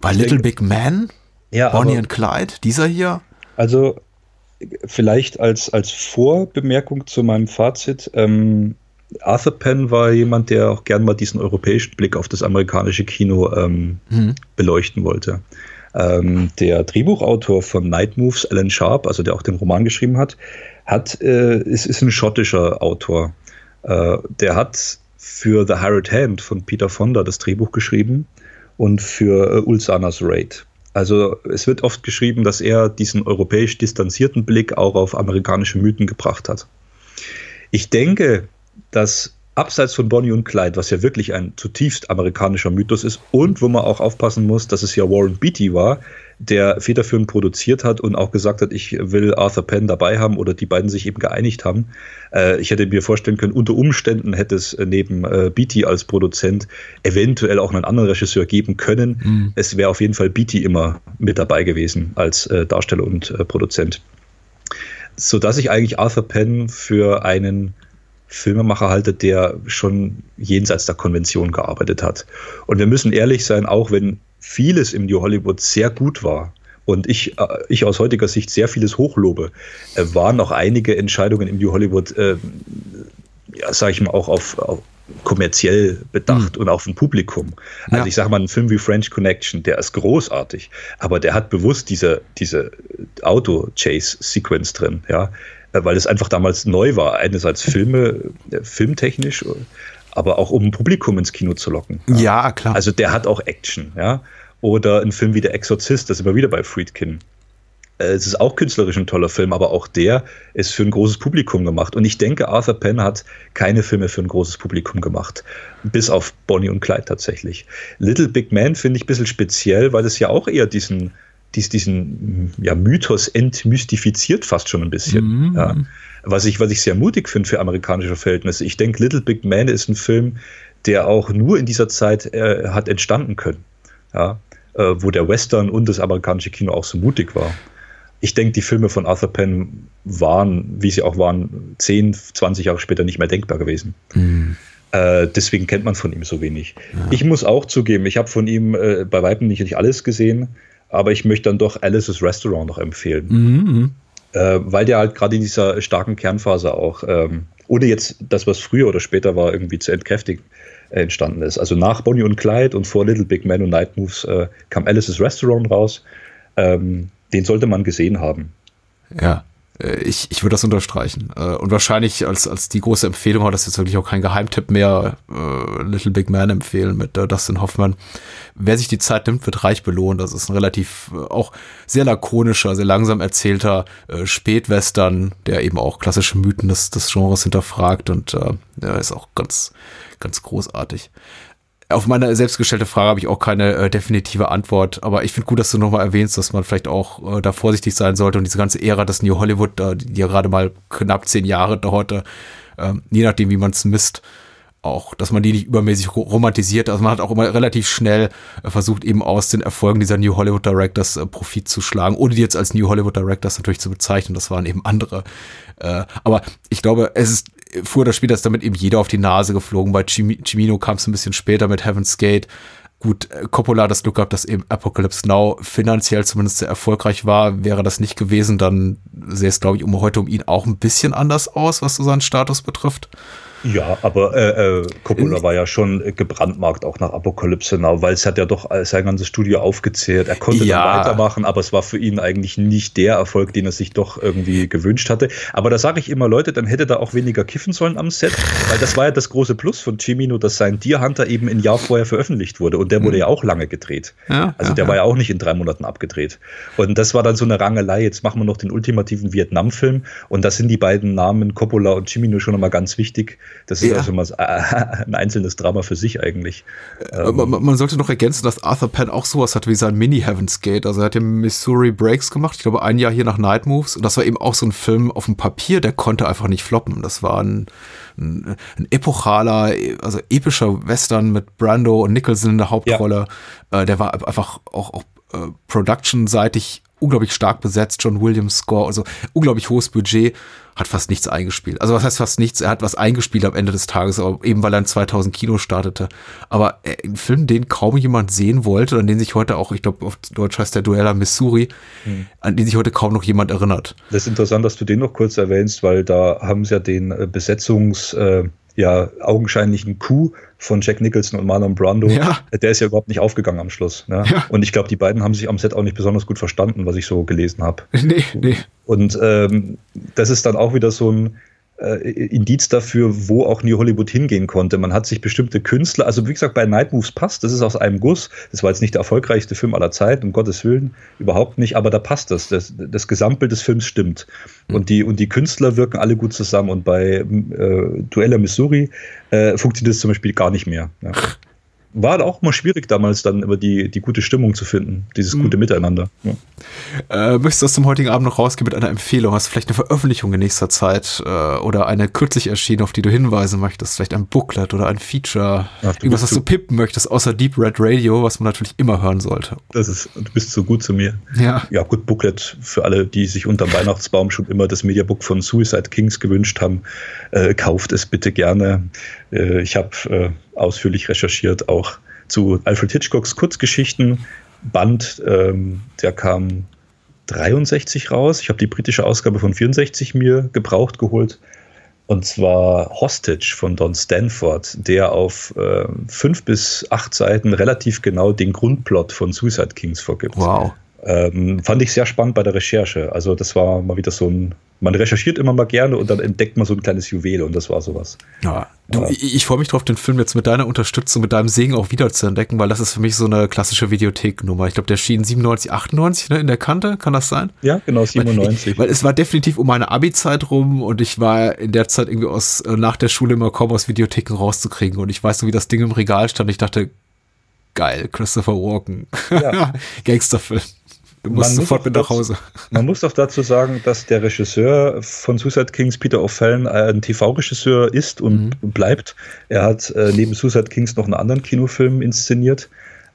Bei Little denke, Big Man? Ja, Bonnie and Clyde? Dieser hier? Also, vielleicht als, als Vorbemerkung zu meinem Fazit, ähm, Arthur Penn war jemand, der auch gern mal diesen europäischen Blick auf das amerikanische Kino ähm, mhm. beleuchten wollte. Ähm, der Drehbuchautor von Night Moves, Alan Sharp, also der auch den Roman geschrieben hat, hat äh, ist, ist ein schottischer Autor. Äh, der hat für The Hired Hand von Peter Fonda das Drehbuch geschrieben und für äh, Ulsanas Raid. Also es wird oft geschrieben, dass er diesen europäisch distanzierten Blick auch auf amerikanische Mythen gebracht hat. Ich denke, dass abseits von Bonnie und Clyde, was ja wirklich ein zutiefst amerikanischer Mythos ist und wo man auch aufpassen muss, dass es ja Warren Beatty war, der federführend produziert hat und auch gesagt hat, ich will Arthur Penn dabei haben oder die beiden sich eben geeinigt haben. Äh, ich hätte mir vorstellen können, unter Umständen hätte es neben äh, Beatty als Produzent eventuell auch einen anderen Regisseur geben können. Mhm. Es wäre auf jeden Fall Beatty immer mit dabei gewesen als äh, Darsteller und äh, Produzent. Sodass ich eigentlich Arthur Penn für einen Filmemacher halte, der schon jenseits der Konvention gearbeitet hat. Und wir müssen ehrlich sein, auch wenn vieles im New Hollywood sehr gut war und ich, äh, ich aus heutiger Sicht sehr vieles hochlobe, äh, waren auch einige Entscheidungen im New Hollywood, äh, ja, sage ich mal, auch auf, auf kommerziell bedacht mhm. und auf ein Publikum. Also ja. ich sage mal, ein Film wie French Connection, der ist großartig, aber der hat bewusst diese, diese Auto-Chase-Sequence drin, ja. Äh, weil es einfach damals neu war. Einerseits Filme, äh, filmtechnisch, aber auch um ein Publikum ins Kino zu locken. Ja. ja, klar. Also der hat auch Action, ja. Oder ein Film wie Der Exorzist, das ist immer wieder bei Friedkin. Äh, es ist auch künstlerisch ein toller Film, aber auch der ist für ein großes Publikum gemacht. Und ich denke, Arthur Penn hat keine Filme für ein großes Publikum gemacht. Bis auf Bonnie und Clyde tatsächlich. Little Big Man finde ich ein bisschen speziell, weil es ja auch eher diesen dies, diesen ja, Mythos entmystifiziert fast schon ein bisschen. Mhm. Ja. Was, ich, was ich sehr mutig finde für amerikanische Verhältnisse. Ich denke, Little Big Man ist ein Film, der auch nur in dieser Zeit äh, hat entstanden können. Ja. Äh, wo der Western und das amerikanische Kino auch so mutig war. Ich denke, die Filme von Arthur Penn waren, wie sie auch waren, 10, 20 Jahre später nicht mehr denkbar gewesen. Mhm. Äh, deswegen kennt man von ihm so wenig. Ja. Ich muss auch zugeben, ich habe von ihm äh, bei Weitem nicht, nicht alles gesehen aber ich möchte dann doch Alice's Restaurant noch empfehlen. Mhm. Äh, weil der halt gerade in dieser starken Kernphase auch, ähm, ohne jetzt das, was früher oder später war, irgendwie zu entkräftigen, äh, entstanden ist. Also nach Bonnie und Clyde und vor Little Big Man und Night Moves äh, kam Alice's Restaurant raus. Ähm, den sollte man gesehen haben. Ja. Äh, ich, ich würde das unterstreichen. Äh, und wahrscheinlich als, als die große Empfehlung hat das jetzt wirklich auch kein Geheimtipp mehr, äh, Little Big Man empfehlen mit Dustin Hoffman. Wer sich die Zeit nimmt, wird reich belohnt. Das ist ein relativ auch sehr lakonischer, sehr langsam erzählter Spätwestern, der eben auch klassische Mythen des, des Genres hinterfragt und äh, ja, ist auch ganz, ganz großartig. Auf meine selbstgestellte Frage habe ich auch keine äh, definitive Antwort, aber ich finde gut, dass du nochmal erwähnst, dass man vielleicht auch äh, da vorsichtig sein sollte und diese ganze Ära des New Hollywood, äh, die ja gerade mal knapp zehn Jahre dauerte, ähm, je nachdem, wie man es misst, auch, dass man die nicht übermäßig romantisiert. Also man hat auch immer relativ schnell äh, versucht, eben aus den Erfolgen dieser New Hollywood Directors äh, Profit zu schlagen, ohne die jetzt als New Hollywood Directors natürlich zu bezeichnen. Das waren eben andere. Äh, aber ich glaube, es ist früher später ist damit eben jeder auf die Nase geflogen. Bei Cimino kam es ein bisschen später mit Heaven's Gate. Gut, äh, Coppola hat das Glück gehabt, dass eben Apocalypse Now finanziell zumindest sehr erfolgreich war. Wäre das nicht gewesen, dann sähe es, glaube ich, um heute um ihn auch ein bisschen anders aus, was so seinen Status betrifft. Ja, aber äh, äh, Coppola war ja schon gebrandmarkt auch nach Apokalypse Now, weil es hat ja doch sein ganzes Studio aufgezählt. Er konnte ja. weitermachen, aber es war für ihn eigentlich nicht der Erfolg, den er sich doch irgendwie gewünscht hatte. Aber da sage ich immer, Leute, dann hätte er auch weniger kiffen sollen am Set, weil das war ja das große Plus von Chimino, dass sein Deer Hunter eben ein Jahr vorher veröffentlicht wurde und der wurde mhm. ja auch lange gedreht. Ja, also der ja, war ja auch nicht in drei Monaten abgedreht. Und das war dann so eine Rangelei. Jetzt machen wir noch den ultimativen Vietnam-Film und da sind die beiden Namen Coppola und Chimino schon nochmal ganz wichtig das ist ja. also mal ein einzelnes Drama für sich eigentlich. Äh, man, man, sollte noch ergänzen, dass Arthur Penn auch sowas hat wie sein Mini-Heaven's Gate. Also er hat ja Missouri Breaks gemacht, ich glaube ein Jahr hier nach Night Moves. Und das war eben auch so ein Film auf dem Papier, der konnte einfach nicht floppen. Das war ein, ein, ein epochaler, also epischer Western mit Brando und Nicholson in der Hauptrolle. Ja. Äh, der war einfach auch, auch äh, production-seitig unglaublich stark besetzt, John Williams Score, also unglaublich hohes Budget, hat fast nichts eingespielt. Also was heißt fast nichts? Er hat was eingespielt am Ende des Tages, eben weil er in 2000 Kino startete. Aber äh, ein Film, den kaum jemand sehen wollte, an den sich heute auch, ich glaube auf Deutsch heißt der Dueller Missouri, hm. an den sich heute kaum noch jemand erinnert. Das ist interessant, dass du den noch kurz erwähnst, weil da haben sie ja den äh, Besetzungs- äh ja augenscheinlichen Coup von Jack Nicholson und Marlon Brando, ja. der ist ja überhaupt nicht aufgegangen am Schluss. Ne? Ja. Und ich glaube, die beiden haben sich am Set auch nicht besonders gut verstanden, was ich so gelesen habe. Nee, nee. Und ähm, das ist dann auch wieder so ein, äh, Indiz dafür, wo auch New Hollywood hingehen konnte. Man hat sich bestimmte Künstler, also wie gesagt, bei Night Moves passt, das ist aus einem Guss. Das war jetzt nicht der erfolgreichste Film aller Zeit, um Gottes Willen, überhaupt nicht, aber da passt das. Das, das Gesamtbild des Films stimmt. Mhm. Und, die, und die Künstler wirken alle gut zusammen. Und bei äh, Duella Missouri äh, funktioniert das zum Beispiel gar nicht mehr. Ja war auch mal schwierig damals dann über die, die gute Stimmung zu finden, dieses gute mhm. Miteinander. Ja. Äh, möchtest du aus dem heutigen Abend noch rausgehen mit einer Empfehlung? Hast du vielleicht eine Veröffentlichung in nächster Zeit äh, oder eine kürzlich erschienen, auf die du hinweisen möchtest? Vielleicht ein Booklet oder ein Feature? Ach, Irgendwas, was du pippen möchtest, außer Deep Red Radio, was man natürlich immer hören sollte. Das ist, du bist so gut zu mir. Ja. Ja, gut, Booklet für alle, die sich unter dem Weihnachtsbaum schon immer das Mediabook von Suicide Kings gewünscht haben, äh, kauft es bitte gerne. Äh, ich habe äh, ausführlich recherchiert, auch zu Alfred Hitchcocks Kurzgeschichten. Band, ähm, der kam 63 raus. Ich habe die britische Ausgabe von 64 mir gebraucht geholt. Und zwar Hostage von Don Stanford, der auf äh, fünf bis acht Seiten relativ genau den Grundplot von Suicide Kings vorgibt. Wow. Ähm, fand ich sehr spannend bei der Recherche. Also das war mal wieder so ein, man recherchiert immer mal gerne und dann entdeckt man so ein kleines Juwel und das war sowas. Ja, du, ja. ich, ich freue mich drauf, den Film jetzt mit deiner Unterstützung, mit deinem Segen auch wieder zu entdecken, weil das ist für mich so eine klassische Videotheknummer. Ich glaube, der schien 97, 98 ne, in der Kante, kann das sein? Ja, genau, 97. Weil, weil es war definitiv um meine Abi-Zeit rum und ich war in der Zeit irgendwie aus, äh, nach der Schule immer kaum aus Videotheken rauszukriegen und ich weiß so, wie das Ding im Regal stand. Ich dachte, geil, Christopher Walken. Ja. Gangsterfilm. Du musst sofort mit nach Hause. Man muss doch dazu sagen, dass der Regisseur von Suicide Kings, Peter O'Fallon, ein TV-Regisseur ist und mhm. bleibt. Er hat äh, neben Suicide Kings noch einen anderen Kinofilm inszeniert,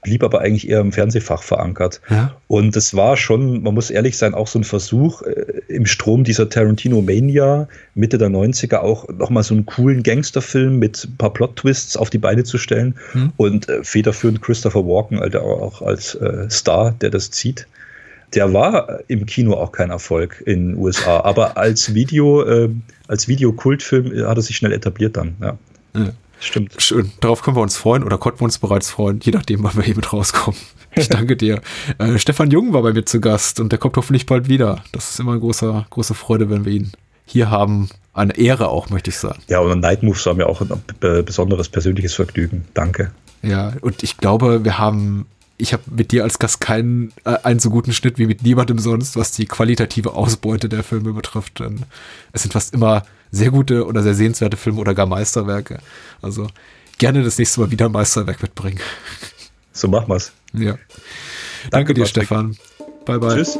blieb aber eigentlich eher im Fernsehfach verankert. Ja. Und es war schon, man muss ehrlich sein, auch so ein Versuch, äh, im Strom dieser Tarantino-Mania Mitte der 90er auch nochmal so einen coolen Gangsterfilm mit ein paar Plot-Twists auf die Beine zu stellen. Mhm. Und äh, federführend Christopher Walken, Alter, auch als äh, Star, der das zieht der war im Kino auch kein Erfolg in den USA, aber als Video, äh, als Videokultfilm hat er sich schnell etabliert dann. Ja. ja. Stimmt. Schön. Darauf können wir uns freuen oder konnten wir uns bereits freuen, je nachdem, wann wir hier mit rauskommen. Ich danke dir. Äh, Stefan Jung war bei mir zu Gast und der kommt hoffentlich bald wieder. Das ist immer eine große, große Freude, wenn wir ihn hier haben. Eine Ehre auch, möchte ich sagen. Ja, und Night Moves war mir auch ein besonderes persönliches Vergnügen. Danke. Ja, und ich glaube, wir haben ich habe mit dir als Gast keinen äh, einen so guten Schnitt wie mit niemandem sonst, was die qualitative Ausbeute der Filme betrifft. Denn es sind fast immer sehr gute oder sehr sehenswerte Filme oder gar Meisterwerke. Also gerne das nächste Mal wieder ein Meisterwerk mitbringen. So machen wir's. Ja. Danke, Danke dir, Patrick. Stefan. Bye bye. Tschüss.